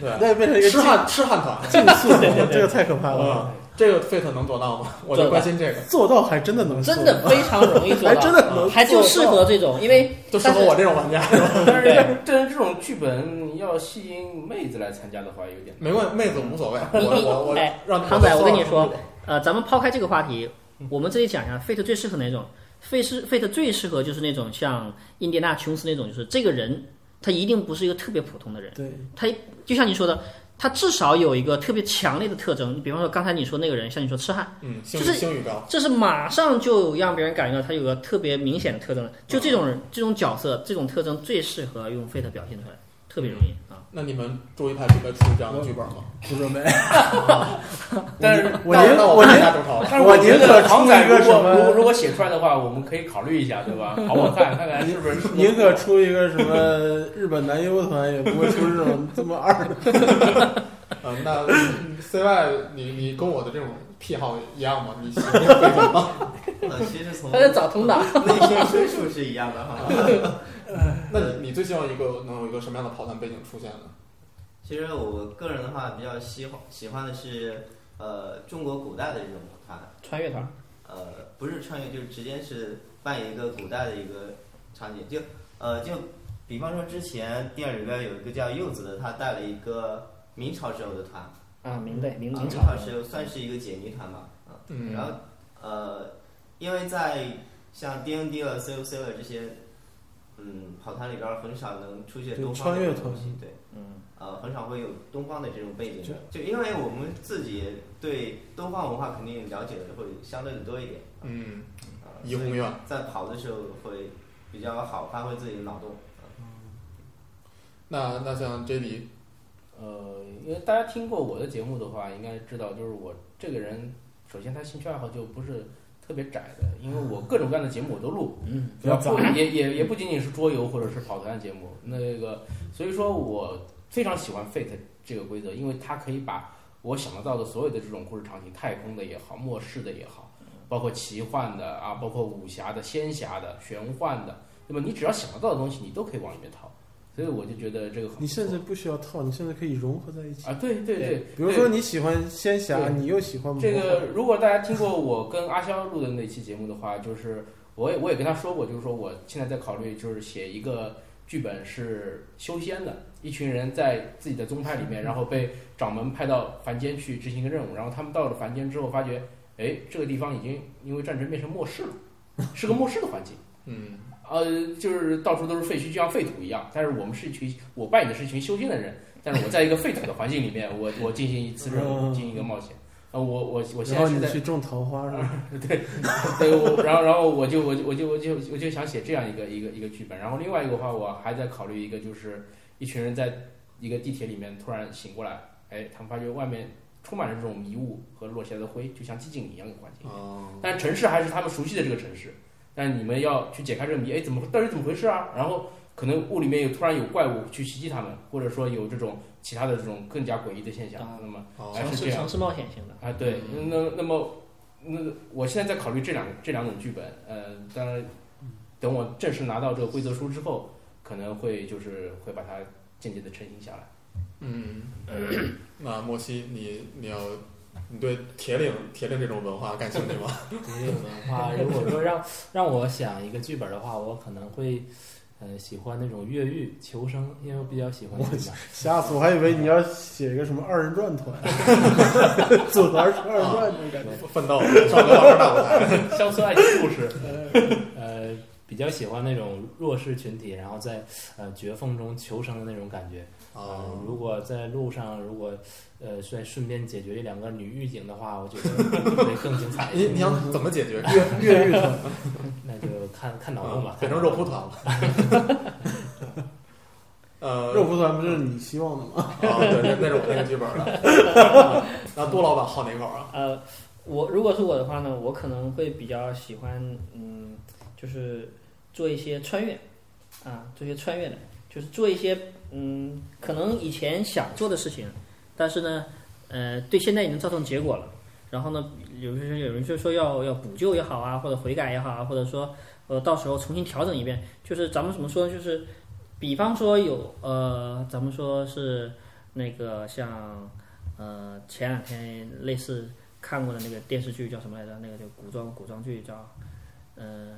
对，那就变成一个痴汉痴汉团，竞 速，这个太可怕了。嗯，这个 Fate 能做到吗？我就关心这个，做到还真的能真的非常容易做还，真的能，还就适合这种，因为就适合我这种玩家。但是对但是这种剧本要吸引妹子来参加的话，有点没关系，妹子无所谓，我我我哎让航仔我跟你说呃，咱们抛开这个话题，我们这里讲一下 Fate 最适合哪种？Fate 是 Fate 最适合就是那种像印第安琼斯那种，就是这个人他一定不是一个特别普通的人，对，他就像你说的，他至少有一个特别强烈的特征。比方说刚才你说那个人，像你说痴汉，嗯，就是这是马上就让别人感觉到他有个特别明显的特征。就这种人，这种角色，这种特征最适合用 Fate 表现出来，特别容易啊。那你们周一派准备出这样的剧本吗？不准备。但是我宁那我宁看一下周超了。但是我觉得宁可出航仔如一个什么果如果如果写出来的话，我们可以考虑一下，对吧？好好看，看看是不是适合宁可出一个什么日本男优团，也不会出这种这么二的。嗯，那 CY 你你跟我的这种癖好一样吗？你喜欢吗？呃其实从他在找通道。内心深处是一样的哈。那你你最希望一个能有一个什么样的跑团背景出现呢？其实我个人的话比较喜欢喜欢的是呃中国古代的这种跑团，穿越团，呃不是穿越，就是直接是扮演一个古代的一个场景，就呃就比方说之前电影里边有一个叫柚子的，他带了一个明朝时候的团，啊，明对明朝朝时候算是一个解谜团嘛，啊，嗯。然后呃因为在像 D N D 了 C O C 了这些嗯跑团里边很少能出现东方的东西，对。嗯，呃，很少会有东方的这种背景就的，就因为我们自己对东方文化肯定了解的会相对的多一点，嗯，啊、所以怡红院。在跑的时候会比较好发挥自己的脑洞。那那像 JD，呃，因为大家听过我的节目的话，应该知道，就是我这个人，首先他兴趣爱好就不是特别窄的，因为我各种各样的节目我都录，嗯，比较杂不也也也不仅仅是桌游或者是跑团节目，那个，所以说我非常喜欢 Fate 这个规则，因为它可以把我想得到的所有的这种故事场景，太空的也好，末世的也好，包括奇幻的啊，包括武侠的、仙侠的、玄幻的，那么？你只要想得到的东西，你都可以往里面套，所以我就觉得这个很你甚至不需要套，你甚至可以融合在一起。啊，对对对，比如说你喜欢仙侠，你又喜欢这个如果大家听过我跟阿肖录的那期节目的话，就是我也我也跟他说过，就是说我现在在考虑就是写一个剧本是修仙的，一群人在自己的宗派里面，然后被掌门派到凡间去执行一个任务，然后他们到了凡间之后发觉，哎，这个地方已经因为战争变成末世了，是个末世的环境。嗯呃，就是到处都是废墟，就像废土一样。但是我们是一群，我扮演的是一群修仙的人，但是我在一个废土的环境里面，我我进行一次任务，嗯进行一个冒险。啊，我我我现然后你在是在去种桃花是吧？对，我然后然后我就我就我就我就我就想写这样一个一个一个剧本，然后另外一个的话，我还在考虑一个，就是一群人在一个地铁里面突然醒过来，哎，他们发觉外面充满了这种迷雾和落下来的灰，就像寂静一样的环境。哦，但城市还是他们熟悉的这个城市，但你们要去解开这个谜，哎，怎么到底怎么回事啊？然后可能雾里面有突然有怪物去袭击他们，或者说有这种其他的这种更加诡异的现象啊，那么还是这样试尝试冒险型的。啊，对，那那么那我现在在考虑这两这两种剧本，呃，当然等我正式拿到这个规则书之后，可能会就是会把它渐渐的成型下来。嗯，那 莫西，你你要你对铁岭铁岭这种文化感兴趣吗？铁岭文化，如果说让让我想一个剧本的话，我可能会。呃，喜欢那种越狱求生，因为我比较喜欢。吓死我！还以为你要写一个什么二人转团，组团二人转那种感觉。奋斗。乡村爱情故事，呃，比较喜欢那种弱势群体，然后在呃绝缝中求生的那种感觉。呃哦，如果在路上，如果呃再顺便解决这两个女狱警的话，我觉得会 更精彩。你你想怎么解决？越越狱团，那就看看脑洞吧，变成肉蒲团了。呃，肉蒲团不是你希望的吗？啊，对，那那是我那个剧本的。那杜老板好哪口啊？呃，我如果是我的话呢，我可能会比较喜欢，嗯，就是做一些穿越，啊，做一些穿越的，就是做一些，嗯，可能以前想做的事情，但是呢，呃，对现在已经造成结果了。然后呢，有些有人就说要要补救也好啊，或者悔改也好啊，或者说呃到时候重新调整一遍，就是咱们怎么说，就是比方说有呃，咱们说是那个像呃前两天类似看过的那个电视剧叫什么来着？那个就古装古装剧叫呃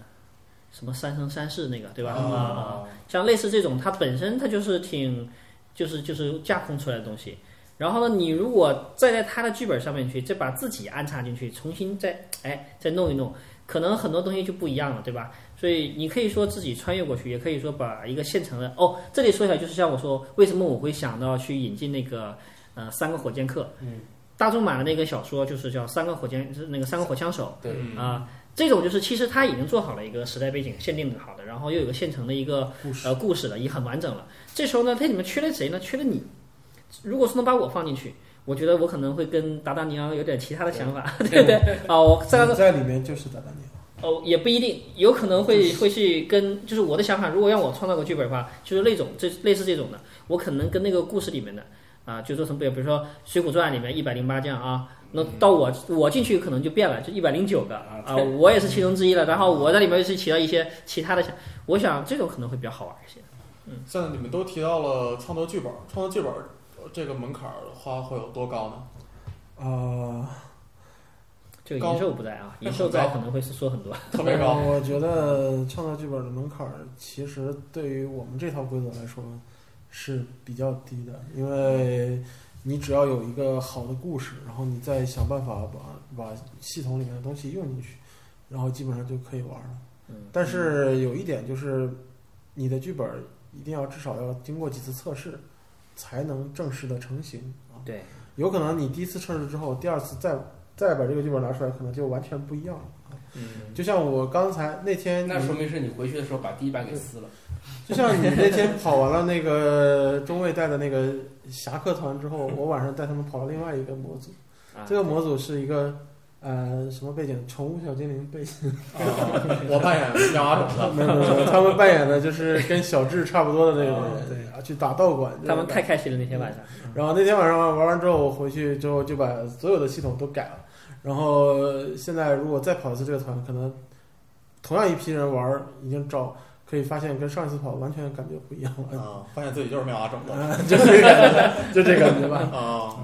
什么《三生三世》那个对吧？啊、啊像类似这种，它本身它就是挺就是就是架空出来的东西。然后呢，你如果再在他的剧本上面去，再把自己安插进去，重新再哎再弄一弄，可能很多东西就不一样了，对吧？所以你可以说自己穿越过去，也可以说把一个现成的哦，这里说一下就是像我说，为什么我会想到去引进那个呃三个火箭客，嗯，大仲马的那个小说就是叫三个火箭，是那个三个火枪手对，嗯啊、这种就是其实他已经做好了一个时代背景限定的好的，然后又有个现成的一个故事呃故事了，也很完整了。这时候呢，它里面缺了谁呢？缺了你。如果说能把我放进去，我觉得我可能会跟达达尼昂有点其他的想法，对不对？啊，我这个你在里面就是达达尼哦，也不一定，有可能会会去跟，就是我的想法，如果让我创造个剧本的话，就是那种这类似这种的，我可能跟那个故事里面的啊，就做成不一样，比如说《水浒传》里面一百零八将啊，那到我我进去可能就变了，就一百零九个啊，我也是其中之一了，然后我在里面是起到一些其他的想，我想这种可能会比较好玩一些。嗯现在你们都提到了创作剧本，创作剧本呃这个门槛儿的话会有多高呢？啊，这个银兽不在啊，银兽在可能会说很多。特别高。我觉得创作剧本的门槛儿，其实对于我们这套规则来说是比较低的，因为你只要有一个好的故事，然后你再想办法把把系统里面的东西用进去，然后基本上就可以玩了。嗯，但是有一点就是，你的剧本一定要至少要经过几次测试，才能正式的成型啊。对，有可能你第一次测试之后，第二次再再把这个剧本拿出来，可能就完全不一样了。嗯，就像我刚才那天，那说明是你回去的时候把第一版给撕了。就像你那天跑完了那个 中卫带的那个侠客团之后，我晚上带他们跑了另外一个模组。啊这个模组是一个呃什么背景？宠物小精灵背景。啊 我扮演妙蛙种子。没有没有没有，他们扮演的就是跟小智差不多的那种人，对啊，去打道馆。他们太开心了那天晚上。然后那天晚上玩完之后，我回去之后就把所有的系统都改了。然后现在如果再跑一次这个团，可能同样一批人玩，已经找可以发现跟上一次跑完全感觉不一样了。啊，发现自己就是妙蛙种子。啊，就这个感觉，就这感觉吧。啊，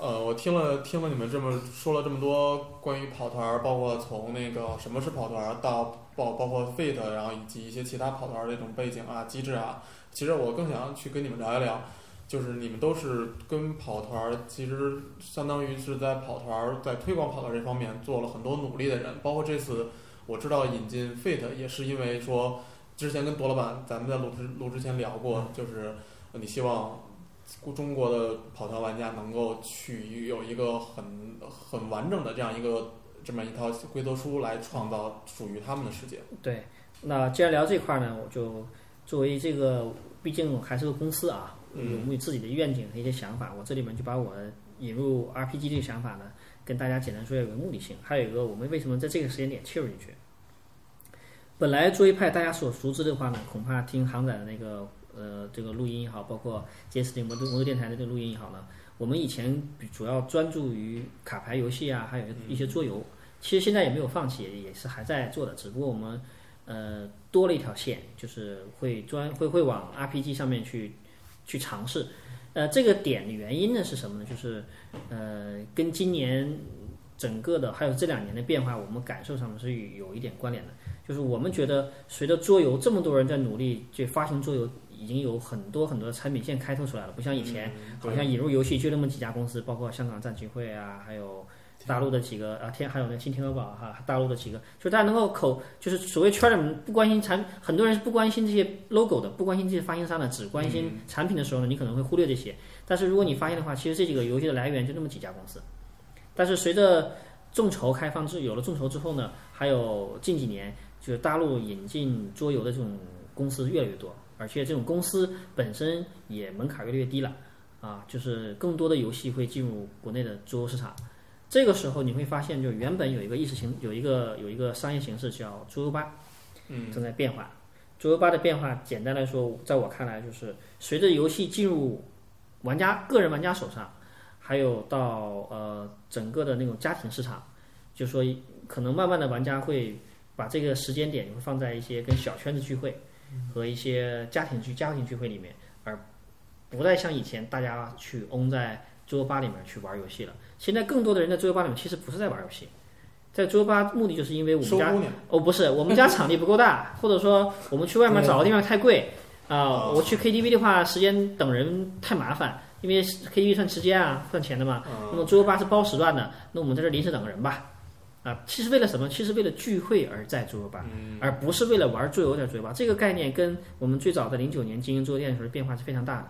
呃，我听了听了你们这么说了这么多关于跑团儿，包括从那个什么是跑团儿到包包括 Fit，然后以及一些其他跑团儿的这种背景啊、机制啊，其实我更想去跟你们聊一聊，就是你们都是跟跑团儿，其实相当于是在跑团儿在推广跑团儿这方面做了很多努力的人，包括这次我知道引进 Fit 也是因为说之前跟多老板咱们在录之录之前聊过，就是你希望。中国的跑团玩家能够去有一个很很完整的这样一个这么一套规则书来创造属于他们的世界。对，那既然聊这块儿呢，我就作为这个，毕竟我还是个公司啊，有嗯没有自己的愿景和一些想法，我这里面就把我引入 RPG 这个想法呢，跟大家简单说一下有个目的性，还有一个我们为什么在这个时间点切入进去。本来作为派大家所熟知的话呢，恐怕听航仔的那个呃这个录音也好，包括杰斯汀摩托摩托电台的这个录音也好呢，我们以前比主要专注于卡牌游戏啊，还有一些桌游，其实现在也没有放弃，也也是还在做的，只不过我们呃多了一条线，就是会专会会往 RPG 上面去去尝试。呃，这个点的原因呢是什么呢？就是呃跟今年整个的还有这两年的变化，我们感受上面是有一点关联的。就是我们觉得随着桌游这么多人在努力，去发行桌游已经有很多很多的产品线开拓出来了，不像以前。嗯好像引入游戏就那么几家公司，包括香港战群会啊，还有大陆的几个啊天，还有那新天鹅堡哈，大陆的几个，就大家能够口，就是所谓圈里面不关心产，很多人是不关心这些 logo 的，不关心这些发行商的，只关心产品的时候呢，你可能会忽略这些。但是如果你发现的话，其实这几个游戏的来源就那么几家公司。但是随着众筹开放之有了众筹之后呢，还有近几年就是大陆引进桌游的这种公司越来越多，而且这种公司本身也门槛越来越低了。啊，就是更多的游戏会进入国内的桌游市场。这个时候你会发现，就原本有一个意识形，有一个有一个商业形式叫桌游吧，嗯正在变化。桌游吧的变化，简单来说，在我看来就是随着游戏进入玩家个人玩家手上，还有到呃整个的那种家庭市场，就说可能慢慢的玩家会把这个时间点会放在一些跟小圈子聚会和一些家庭聚家庭聚会里面，而不再像以前大家去嗡在桌游吧里面去玩游戏了。现在更多的人在桌游吧里面其实不是在玩游戏，在桌游吧目的就是因为我们家哦，不是，我们家场地不够大，或者说我们去外面找个地方太贵啊、哦我去 KTV 的话，时间等人太麻烦，因为 KTV 算时间啊，算钱的嘛。那嗯么桌游吧是包时段的，那我们在这临时等个人吧。啊，其实为了什么？其实为了聚会而在桌游吧，嗯而不是为了玩桌游在桌游吧。这个概念跟我们最早的零九年经营桌游店的时候变化是非常大的。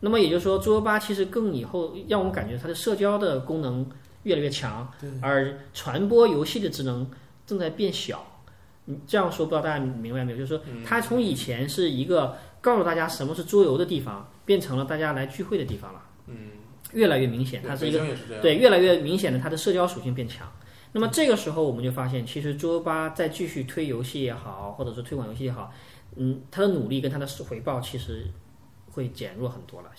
那么也就是说，桌游吧其实更以后让我们感觉它的社交的功能越来越强，而传播游戏的职能正在变小。你这样说不知道大家明白没有？就是说，它从以前是一个告诉大家什么是桌游的地方，变成了大家来聚会的地方了。嗯，越来越明显，它是一个对越来越明显的它的社交属性变强。那么这个时候我们就发现，其实桌游吧在继续推游戏也好，或者说推广游戏也好，嗯，它的努力跟它的回报其实会减弱很多了。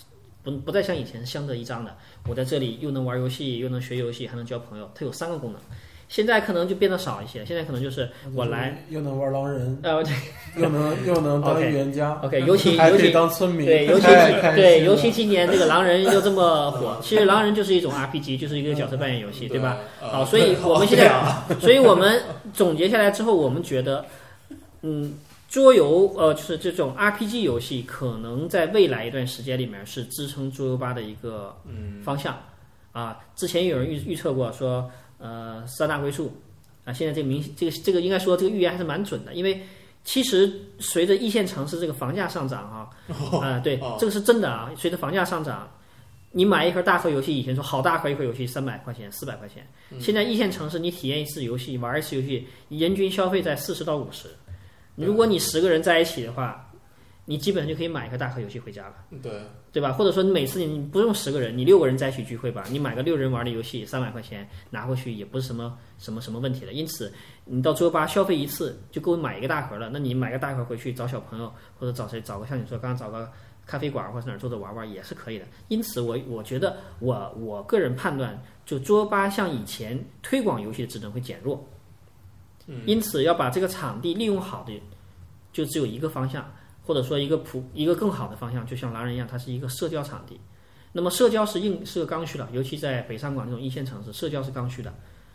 不不再像以前相得益彰的，我在这里又能玩游戏，又能学游戏，还能交朋友，它有三个功能。现在可能就变得少一些，现在可能就是我来，又能玩狼人，呃，又能又能当 预言家 OK，尤其尤其当村民，对，尤其对，尤其今年这个狼人又这么火，其实狼人就是一种 RPG，就是一个角色扮演游戏，对吧？？呃好，所以我们现在，所以我们总结下来之后，我们觉得，嗯，桌游呃，就是这种 RPG 游戏，可能在未来一段时间里面是支撑桌游吧的一个嗯方向啊。之前有人预预测过说，呃，三大归宿啊，现在这个明这个这个应该说这个预言还是蛮准的，因为其实随着一线城市这个房价上涨啊，啊、对哦，这个是真的啊，随着房价上涨。你买一盒大盒游戏，以前说好大盒一盒游戏三百块钱、四百块钱，现在一线城市你体验一次游戏、玩一次游戏，人均消费在四十到五十。如果你十个人在一起的话，你基本上就可以买一个大盒游戏回家了。对，对吧？或者说你每次你不用十个人，你六个人在一起聚会吧，你买个六人玩的游戏，三百块钱拿回去也不是什么什么什么问题了。因此，你到桌游吧消费一次就够买一个大盒了。那你买个大盒回去找小朋友，或者找谁找个像你说刚刚找个咖啡馆或者哪儿坐着玩玩也是可以的。因此我，我觉得我我个人判断，就桌游吧像以前推广游戏的职能会减弱。嗯因此，要把这个场地利用好的，就只有一个方向。或者说一个普一个更好的方向，就像狼人一样，它是一个社交场地。那么社交是硬是个刚需的，尤其在北上广这种一线城市，社交是刚需的。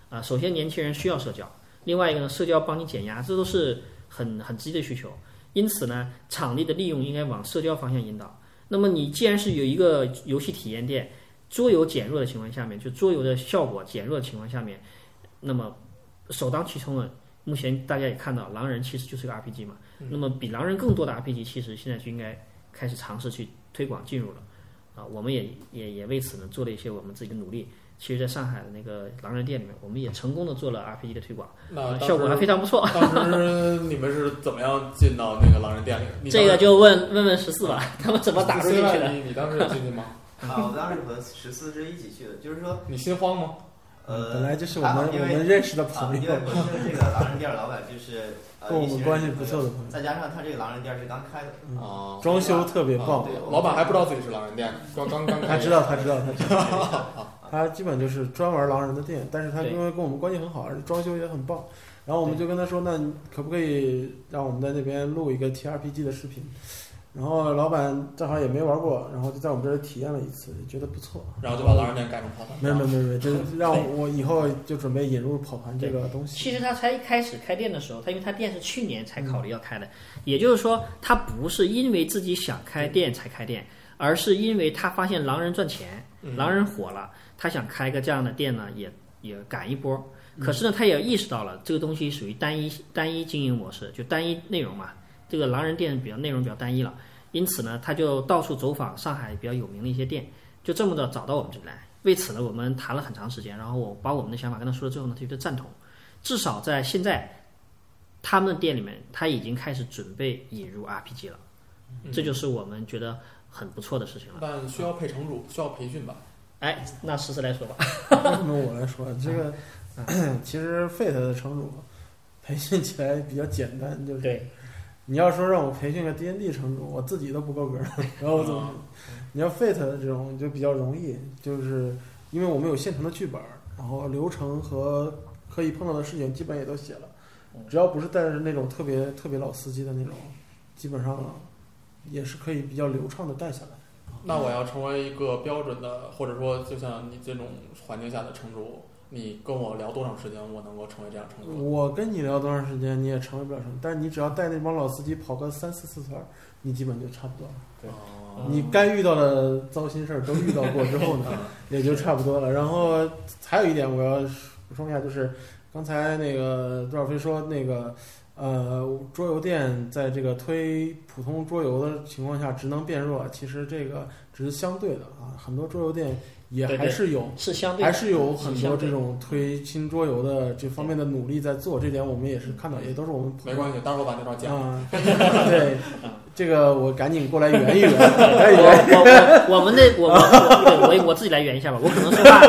啊，首先年轻人需要社交，另外一个呢，社交帮你减压，这都是很很直接的需求。因此呢，场地的利用应该往社交方向引导。那么你既然是有一个游戏体验店，桌游减弱的情况下面，就桌游的效果减弱的情况下面，那么首当其冲的，目前大家也看到，狼人其实就是个 RPG 嘛。那么比狼人更多的 RPG，其实现在就应该开始尝试去推广进入了，啊，我们也也也为此呢做了一些我们自己的努力。其实，在上海的那个狼人店里面，我们也成功的做了 RPG 的推广，那当效果还非常不错。当时 你们是怎么样进到那个狼人店里？你这个就问问问十四吧，他们怎么打入进去的？你你当时有进去吗？啊，我当时和十四是一起去的，就是说，你心慌吗？呃，本来就是我们我们认识的啊，朋友因为，本身这个狼人店老板就是呃跟我们关系不错的朋友，再加上他这个狼人店是刚开的，啊，装修特别棒啊。对老板还不知道自己是狼人店，刚刚刚开他知道，他知道，他知道。他基本就是专玩狼人的店，但是他因为跟我们关系很好，而且装修也很棒。然后我们就跟他说，那可不可以让我们在那边录一个 TRPG 的视频？然后老板正好也没玩过，然后就在我们这儿体验了一次，觉得不错。然后就把狼人店改成跑团。没有没有没有就是让我以后就准备引入跑团这个东西。其实他才一开始开店的时候，他因为他店是去年才考虑要开的，也就是说，他不是因为自己想开店才开店，而是因为他发现狼人赚钱，嗯狼人火了，他想开个这样的店呢，也也赶一波。可是呢，他也意识到了这个东西属于单一单一经营模式，就单一内容嘛。这个狼人店比较内容比较单一了，因此呢，他就到处走访上海比较有名的一些店，就这么的找到我们这里来。为此呢，我们谈了很长时间，然后我把我们的想法跟他说了之后呢，他觉得赞同。至少在现在，他们的店里面，他已经开始准备引入 RPG 了，嗯这就是我们觉得很不错的事情了。但需要配城主，需要培训吧？哎，那实时来说吧。为什么我来说这个？其实 Fate 的城主培训起来比较简单，就是对，你要说让我培训个 D N D 城主，我自己都不够格，然后我怎么？你要 Fate 的这种就比较容易，就是因为我们有现成的剧本，然后流程和可以碰到的事情基本也都写了，只要不是带着那种特别特别老司机的那种，基本上也是可以比较流畅的带下来。那我要成为一个标准的，或者说就像你这种环境下的城主，你跟我聊多长时间，我能够成为这样程度？我跟你聊多长时间，你也成为不了什么，但是你只要带那帮老司机跑个三四次团儿，你基本就差不多了。哦你该遇到的糟心事儿都遇到过之后呢，也就差不多了。然后还有一点我要补充一下，就是刚才那个杜小飞说那个呃桌游店在这个推普通桌游的情况下职能变弱，其实这个只是相对的啊，很多桌游店也还是有。是相对还是有很多这种推新桌游的这方面的努力在做，这点我们也是看到，也都是我们没关系，待会儿我把那段讲。啊，对，这个我赶紧过来圆一圆，我。我我我们的我我我我我自己来圆一下吧，我可能说话，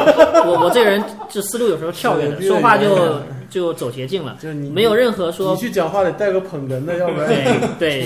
我我这个人这思路有时候跳跃的，说话就就走捷径了，就是你没有任何说你去讲话得带个捧哏的，要不然对对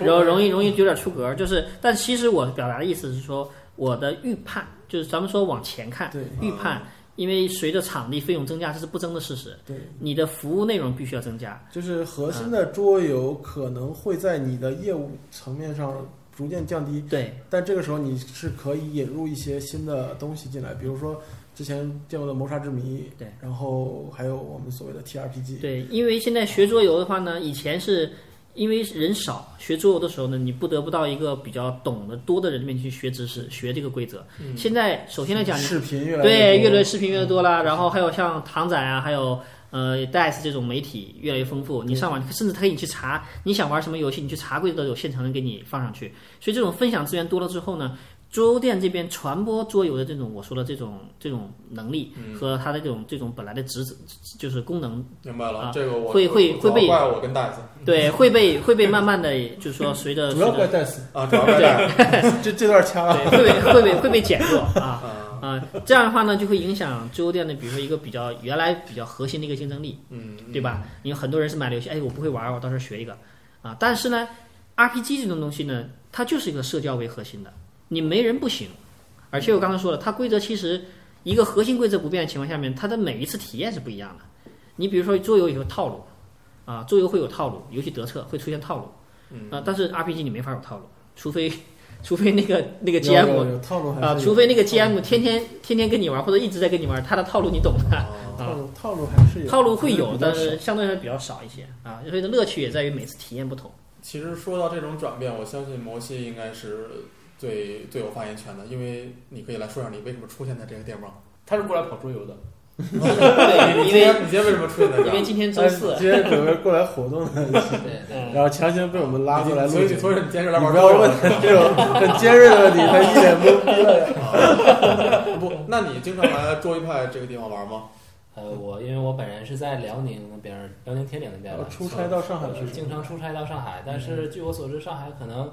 容容易容易容易有点出格，就是，但其实我表达的意思是说，我的预判就是咱们说往前看，对预判，因为随着场地费用增加，这是不争的事实，对，你的服务内容必须要增加，就是核心的桌游可能会在你的业务层面上逐渐降低，对但这个时候你是可以引入一些新的东西进来，比如说之前见过的谋杀之谜，对，然后还有我们所谓的 TRPG，对，因为现在学桌游的话呢，以前是因为人少，学桌游的时候呢，你不得不到一个比较懂得多的人面前去学知识，学这个规则。嗯现在首先来讲，视频越来对，越多越来视频越来越多了，然后还有像唐仔啊，还有呃 DICE 这种媒体越来越丰富。你上网，甚至他可以你去查你想玩什么游戏，你去查规则都有现成的给你放上去。所以这种分享资源多了之后呢，桌游店这边传播桌游的这种我说的这种这种能力嗯和它的这种这种本来的职责就是功能，明白了，啊这个我会会会被怪我跟戴斯对，会被 会被慢慢的就是说随着 主要怪戴斯，啊，主要怪 这这段掐了。对会被会被会被减弱啊。啊，啊，这样的话呢，就会影响桌游店的，比如说一个比较原来比较核心的一个竞争力。嗯，对吧？因为很多人是买了游戏，哎，我不会玩，我到时候学一个啊。但是呢，RPG 这种东西呢，它就是一个社交为核心的，你没人不行。而且我刚才说了，它规则其实一个核心规则不变的情况下面，它的每一次体验是不一样的。你比如说桌游有套路啊，桌游会有套路，游戏得策会出现套路嗯啊，但是 RPG 你没法有套路，除非 除非那个那个 GM 有有套路还是啊，有除非那个 GM 天天天天跟你玩，或者一直在跟你玩，他的套路你懂的。哦 套路套路还是有套路会有，但是相对来说比较少一些啊。所以的乐趣也在于每次体验不同。其实说到这种转变，我相信摩西应该是最最有发言权的，因为你可以来说说你为什么出现在这个地方。他是过来跑桌游的，对，因为今天你今天为什么出现在这儿？因为今天周四，今天准备过来活动的，对对，然后强行被我们拉过来。所以所以你今天是来你玩不要问这种很尖锐的问题，他一脸懵逼 不，那你经常来桌一派这个地方玩吗？呃，我因为我本人是在辽宁那边儿，辽宁铁岭那边的，出差到上海去，经常出差到上海，但是据我所知，上海可能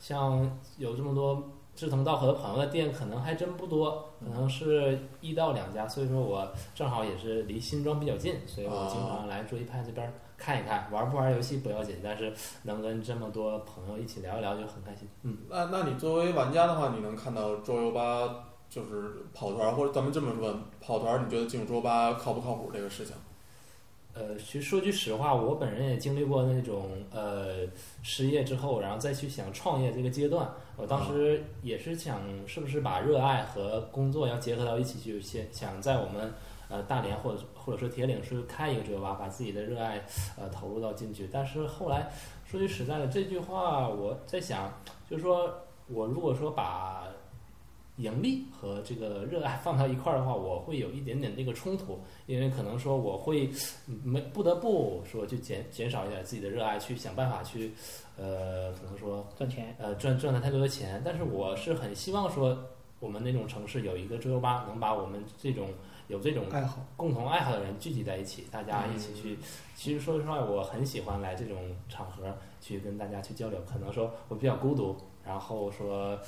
像有这么多志同道合的朋友的店，可能还真不多，可能是一到两家。所以说我正好也是离新庄比较近，所以我经常来桌一派这边儿看一看，玩不玩游戏不要紧，但是能跟这么多朋友一起聊一聊就很开心。嗯，那那你作为玩家的话，你能看到桌游吧就是跑团，或者咱们这么问，跑团你觉得进入桌游吧靠不靠谱这个事情？呃，其实说句实话，我本人也经历过那种呃失业之后，然后再去想创业这个阶段。我当时也是想，是不是把热爱和工作要结合到一起去，先想在我们呃大连或者或者说铁岭是开一个桌游吧，把自己的热爱呃投入到进去。但是后来说句实在的，这句话我在想，就是说我如果说把盈利和这个热爱放到一块儿的话，我会有一点点这个冲突，因为可能说我会没不得不说去减减少一点自己的热爱，去想办法去，呃，可能说赚钱，呃赚赚了太多的钱，但是我是很希望说我们那种城市有一个桌游吧，能把我们这种有这种爱好。共同爱好的人聚集在一起，大家一起去。嗯其实说实话，我很喜欢来这种场合去跟大家去交流。可能说我比较孤独，然后说，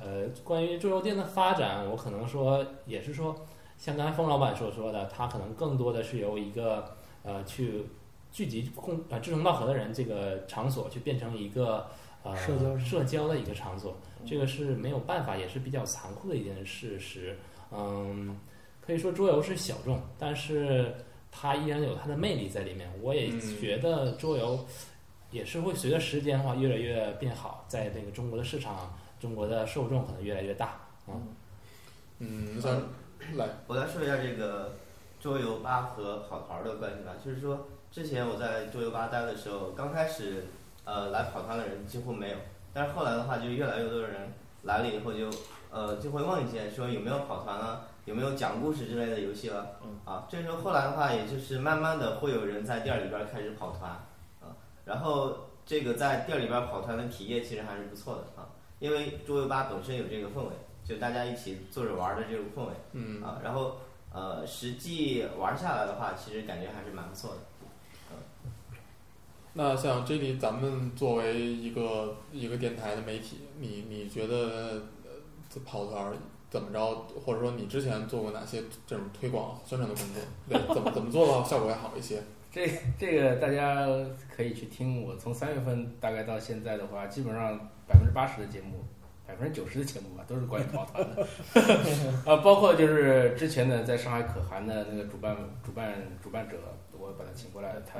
呃，关于桌游店的发展，我可能说也是说，像刚才封老板所说的，他可能更多的是由一个呃去聚集共呃志同道合的人这个场所，去变成一个呃社交社交的一个场所。这个是没有办法，也是比较残酷的一件事实。嗯，可以说桌游是小众，但是它依然有它的魅力在里面。我也嗯觉得桌游也是会随着时间的话越来越变好，在那个中国的市场，中国的受众可能越来越大。嗯，嗯，像来，我来说一下这个桌游吧和跑团的关系吧。就是说，之前我在桌游吧待的时候，刚开始呃来跑团的人几乎没有，但是后来的话，就越来越多的人来了以后就呃就会问一些说有没有跑团啊，有没有讲故事之类的游戏了。啊，这时候后来的话，也就是慢慢的会有人在店里边开始跑团啊，然后这个在店里边跑团的体验其实还是不错的啊，因为桌游吧本身有这个氛围，就大家一起坐着玩儿的这种氛围。嗯，啊，然后呃，实际玩下来的话，其实感觉还是蛮不错的。那像 J D，咱们作为一个一个电台的媒体，你你觉得呃这跑团儿怎么着，或者说你之前做过哪些这种推广宣传的工作？对，怎么怎么做的话效果会好一些？这这个大家可以去听。我从三月份大概到现在的话，基本上百分之八十的节目，百分之九十的节目吧，都是关于跑团的。啊，包括就是之前呢在上海可汗的那个主办主办主办者，我把他请过来，他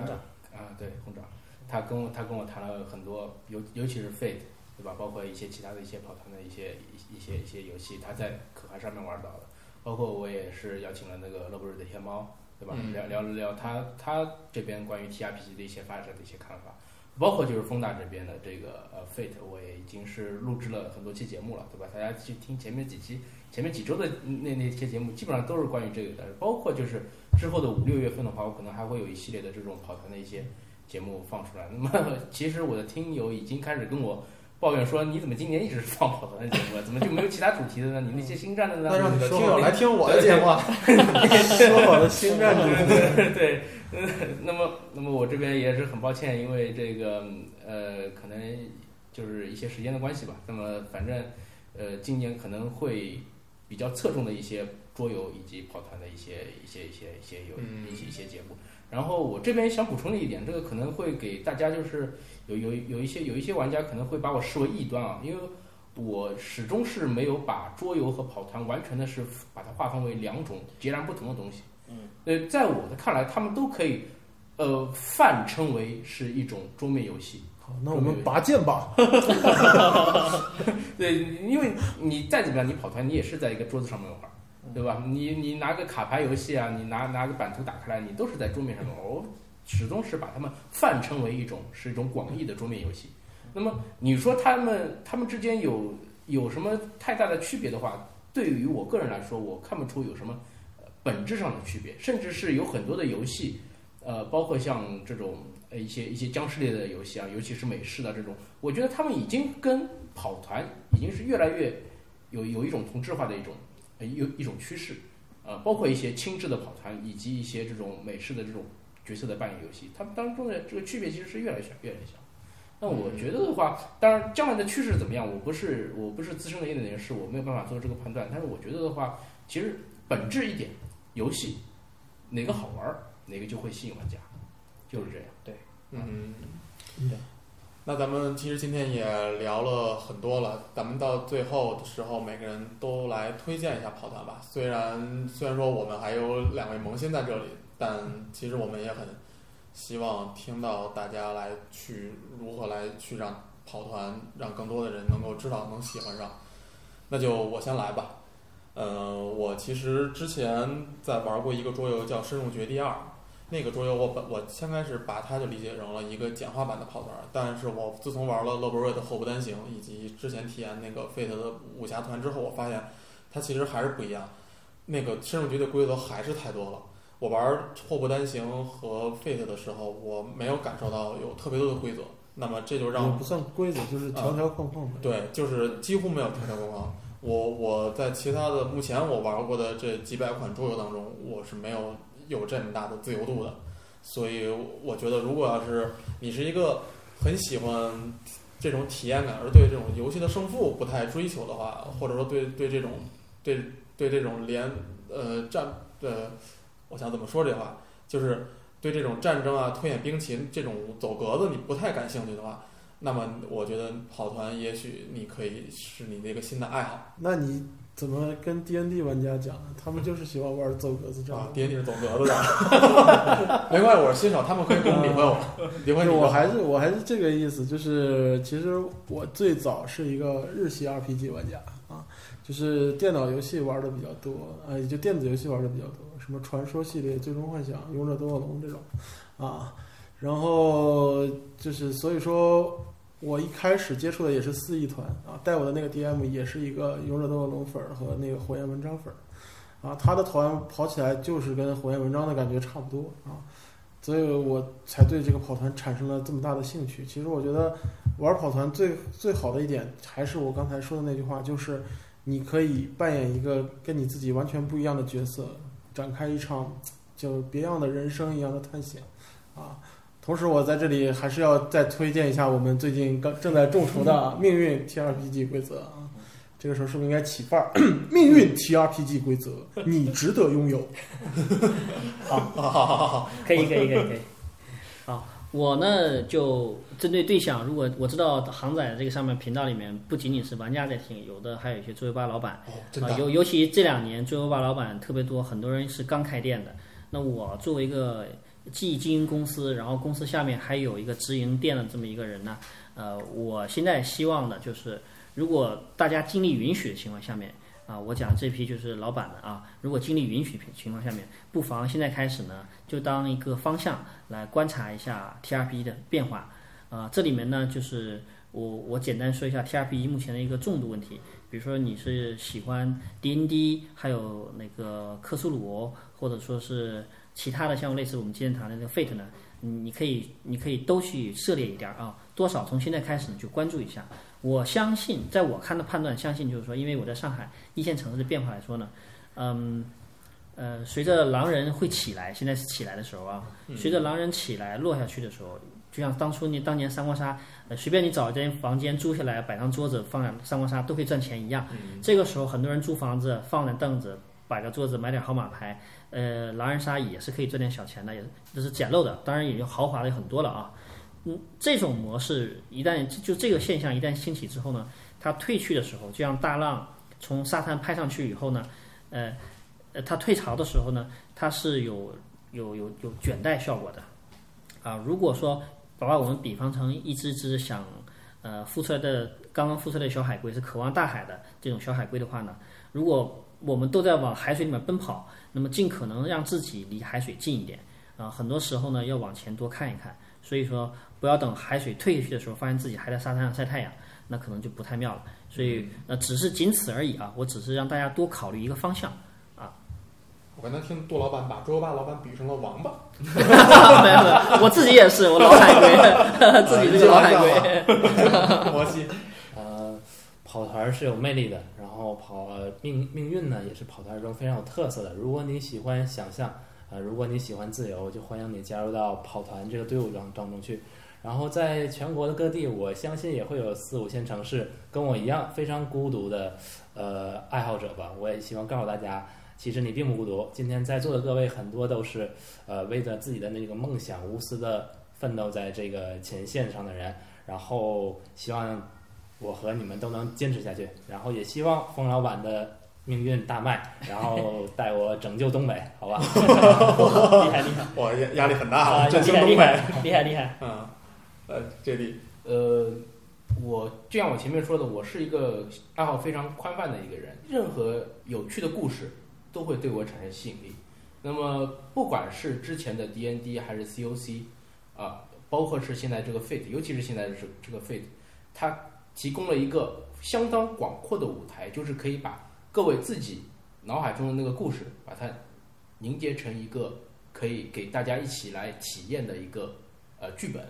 啊，对红掌，他跟我他跟我谈了很多，尤尤其是 Fate，对吧？包括一些其他的一些跑团的一些一一些一些游戏，他在可汗上面玩到的。包括我也是邀请了那个乐不日的天猫，对吧？嗯聊聊了聊他他这边关于 TRPG 的一些发展的一些看法，包括就是风大这边的这个呃 Fate，我也已经是录制了很多期节目了，对吧？大家去听前面几期、前面几周的那那些节目，基本上都是关于这个的。包括就是之后的五六月份的话，我可能还会有一系列的这种跑团的一些节目放出来。那么其实我的听友已经开始跟我。抱怨说：“你怎么今年一直是放跑团的节目啊？怎么就没有其他主题的呢？你那些星战的呢？”那让你的听友来听我的节目啊。说好的星战主题，对对，嗯，那么那么我这边也是很抱歉，因为这个呃，可能就是一些时间的关系吧。那么反正呃，今年可能会比较侧重的一些桌游以及跑团的一些一些一些一些有嗯一些一些节目。然后我这边想补充的一点，这个可能会给大家就是有有有一些有一些玩家可能会把我视为异端啊，因为我始终是没有把桌游和跑团完全的是把它划分为两种截然不同的东西。嗯，呃，在我的看来，他们都可以呃泛称为是一种桌面游戏。好，那我们拔剑吧。对，因为你再怎么样，你跑团你也是在一个桌子上面玩，对吧？你你拿个卡牌游戏啊，你拿拿个版图打开来，你都是在桌面上面玩。我始终是把它们泛称为一种是一种广义的桌面游戏。那么你说他们他们之间有有什么太大的区别的话，对于我个人来说，我看不出有什么本质上的区别，甚至是有很多的游戏，呃，包括像这种呃一些一些僵尸类的游戏啊，尤其是美式的这种，我觉得他们已经跟跑团已经是越来越有有一种同质化的一种有一种趋势，呃，包括一些轻质的跑团以及一些这种美式的这种角色的扮演游戏，它们当中的这个区别其实是越来越小，越来越小。那我觉得的话，当然将来的趋势怎么样，我不是我不是资深的业内人士，我没有办法做这个判断。但是我觉得的话，其实本质一点，游戏哪个好玩儿，哪个就会吸引玩家，就是这样。对嗯，嗯那咱们其实今天也聊了很多了，咱们到最后的时候，每个人都来推荐一下跑团吧。虽然虽然说我们还有两位萌新在这里，但其实我们也很希望听到大家来去如何来去让跑团，让更多的人能够知道，能喜欢上。那就我先来吧。呃，我其实之前在玩过一个桌游叫《深入绝地二》，那个桌游我本我先开始把它就理解成了一个简化版的跑团，但是我自从玩了乐博瑞的后不单行，以及之前体验那个 Fate 的武侠团之后，我发现它其实还是不一样。那个深入局的规则还是太多了。我玩祸不单行和 Fate 的时候，我没有感受到有特别多的规则，那么这就让也不算规则，就是条条框框的。对，就是几乎没有条条框框。我我在其他的目前我玩过的这几百款桌游当中，我是没有有这么大的自由度的。所以我觉得，如果要是你是一个很喜欢这种体验感，而对这种游戏的胜负不太追求的话，或者说对对这种对对这种连呃战呃，我想怎么说这话，就是对这种战争啊、推演兵棋这种走格子你不太感兴趣的话，那么我觉得跑团也许你可以是你的一个新的爱好那你怎么跟 D N D 玩家讲呢？他们就是喜欢玩走格子战啊。，D N D 是走格子的，没关系，我是新手，他们可以跟 我理会我，理会。我还是我还是这个意思，就是其实我最早是一个日系 RPG 玩家啊，就是电脑游戏玩的比较多，呃，也就电子游戏玩的比较多，什么传说系列、最终幻想、勇者斗恶龙这种啊，然后就是所以说我一开始接触的也是四翼团啊，带我的那个 DM 也是一个勇者斗恶龙粉儿和那个火焰文章粉儿啊，他的团跑起来就是跟火焰文章的感觉差不多啊。所以我才对这个跑团产生了这么大的兴趣。其实我觉得玩跑团最最好的一点，还是我刚才说的那句话，就是你可以扮演一个跟你自己完全不一样的角色，展开一场就别样的人生一样的探险啊。同时，我在这里还是要再推荐一下我们最近刚正在众筹的《命运 TRPG 规则》啊。这个时候是不是应该起范儿？命运 TRPG 规则，你值得拥有。好好好好好，可以可以可以可以。好，我呢就针对对象，如果我知道航仔这个上面频道里面不仅仅是玩家在听，有的还有一些桌游吧老板啊，的，尤尤其这两年桌游吧老板特别多，很多人是刚开店的。那我作为一个既经营公司，然后公司下面还有一个直营店的这么一个人呢，呃，我现在希望的就是，如果大家精力允许的情况下面，啊，我讲这批就是老板们啊，如果精力允许情况下面，不妨现在开始呢，就当一个方向来观察一下 TRP 的变化。啊、这里面呢，就是我我简单说一下 TRP 目前的一个重度问题。比如说你是喜欢 DND，还有那个克苏鲁，或者说是其他的像类似我们今天谈的那个 Fate 呢，你你可以你可以都去涉猎一点儿啊，多少从现在开始你去关注一下。我相信，在我看的判断，相信就是说，因为我在上海一线城市的变化来说呢，嗯，呃，随着狼人会起来，现在是起来的时候啊，随着狼人起来落下去的时候，就像当初你当年三国杀，呃，随便你找一间房间租下来，摆张桌子放两三国杀都可以赚钱一样。这个时候，很多人租房子放点凳子，摆个桌子，买点号码牌，呃，狼人杀也是可以赚点小钱的，也这是简陋的，当然也就豪华的很多了啊。嗯，这种模式一旦就这个现象一旦兴起之后呢，它退去的时候，就像大浪从沙滩拍上去以后呢，呃，呃，它退潮的时候呢，它是有有有有卷带效果的，啊，如果说把我们比方成一只只想呃孵出来的刚刚孵出来的小海龟是渴望大海的这种小海龟的话呢，如果我们都在往海水里面奔跑，那么尽可能让自己离海水近一点啊，很多时候呢要往前多看一看，所以说不要等海水退下去的时候，发现自己还在沙滩上晒太阳，那可能就不太妙了。所以呃，只是仅此而已啊，我只是让大家多考虑一个方向啊。我刚才听杜老板把桌游吧老板比成了王八，没有没有，我自己也是，我老海龟，自己是个老海龟。摩 西，呃，跑团是有魅力的，然后跑命命运呢也是跑团中非常有特色的。如果你喜欢想象，呃，如果你喜欢自由，就欢迎你加入到跑团这个队伍当当中去。然后在全国的各地，我相信也会有四五线城市跟我一样非常孤独的呃爱好者吧。我也希望告诉大家，其实你并不孤独。今天在座的各位很多都是呃为着自己的那个梦想无私的奋斗在这个前线上的人。然后希望我和你们都能坚持下去，然后也希望冯老板的命运大卖，然后带我拯救东北，好吧？厉害厉害我压压力很大啊！振兴厉害厉东北。害厉害厉害！嗯，呃，这里呃，我就像我前面说的，我是一个爱好非常宽泛的一个人，任何有趣的故事都会对我产生吸引力。那么，不管是之前的 D N D 还是 C O C，啊，包括是现在这个 Fate，尤其是现在是这这个 Fate，它提供了一个相当广阔的舞台，就是可以把各位自己脑海中的那个故事，把它凝结成一个可以给大家一起来体验的一个呃剧本。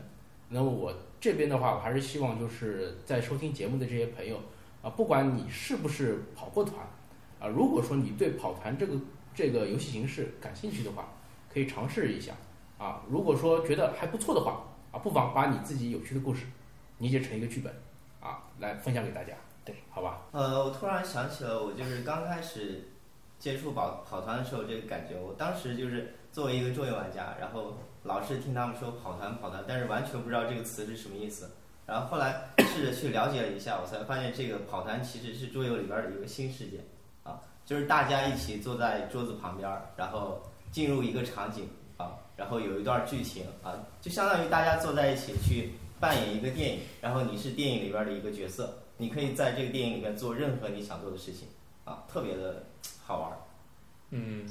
那么我这边的话，我还是希望就是在收听节目的这些朋友啊，不管你是不是跑过团啊，如果说你对跑团这个这个游戏形式感兴趣的话，可以尝试一下啊。如果说觉得还不错的话啊，不妨把你自己有趣的故事凝结成一个剧本，来分享给大家。对，好吧。呃，我突然想起了，我就是刚开始接触跑跑团的时候，这个感觉，我当时就是作为一个桌游玩家，然后老是听他们说跑团跑团，但是完全不知道这个词是什么意思。然后后来试着去了解了一下，我才发现这个跑团其实是桌游里边儿的一个新世界啊，就是大家一起坐在桌子旁边儿，然后进入一个场景啊，然后有一段剧情啊，就相当于大家坐在一起去扮演一个电影，然后你是电影里边的一个角色，你可以在这个电影里面做任何你想做的事情啊，特别的 好玩儿。嗯，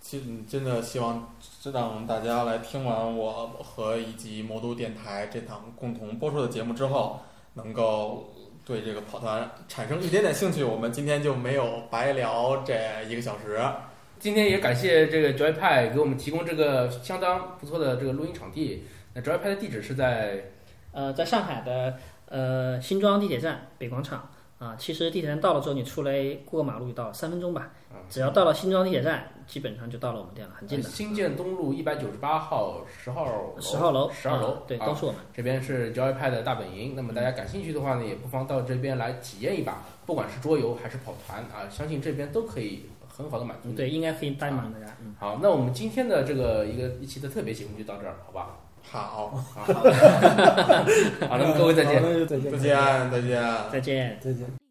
其实真的希望让大家来听完我和以及魔都电台这档共同播出的节目之后，能够对这个跑团产生一点点兴趣。我们今天就没有白聊这一个小时。今天也感谢这个 Joypad 给我们提供这个相当不错的这个录音场地。那 Joypad 的地址是在呃，在上海的呃新庄地铁站北广场啊，其实地铁站到了之后，你出来过个马路就到了，三分钟吧。只要到了新庄地铁站，基本上就到了我们店了，很近的。新建东路一百九十八号十号十号楼，十二楼啊，对，啊都是我们。这边是 Joypad 的大本营。那么大家感兴趣的话呢，也不妨到这边来体验一把，不管是桌游还是跑团啊，相信这边都可以很好的满足你。对，应该可以带满大家。嗯，好，那我们今天的这个一个一期的特别节目就到这儿，好吧？好，好，好，那么各位再见好。那就再见，再见，再见。再见。再见。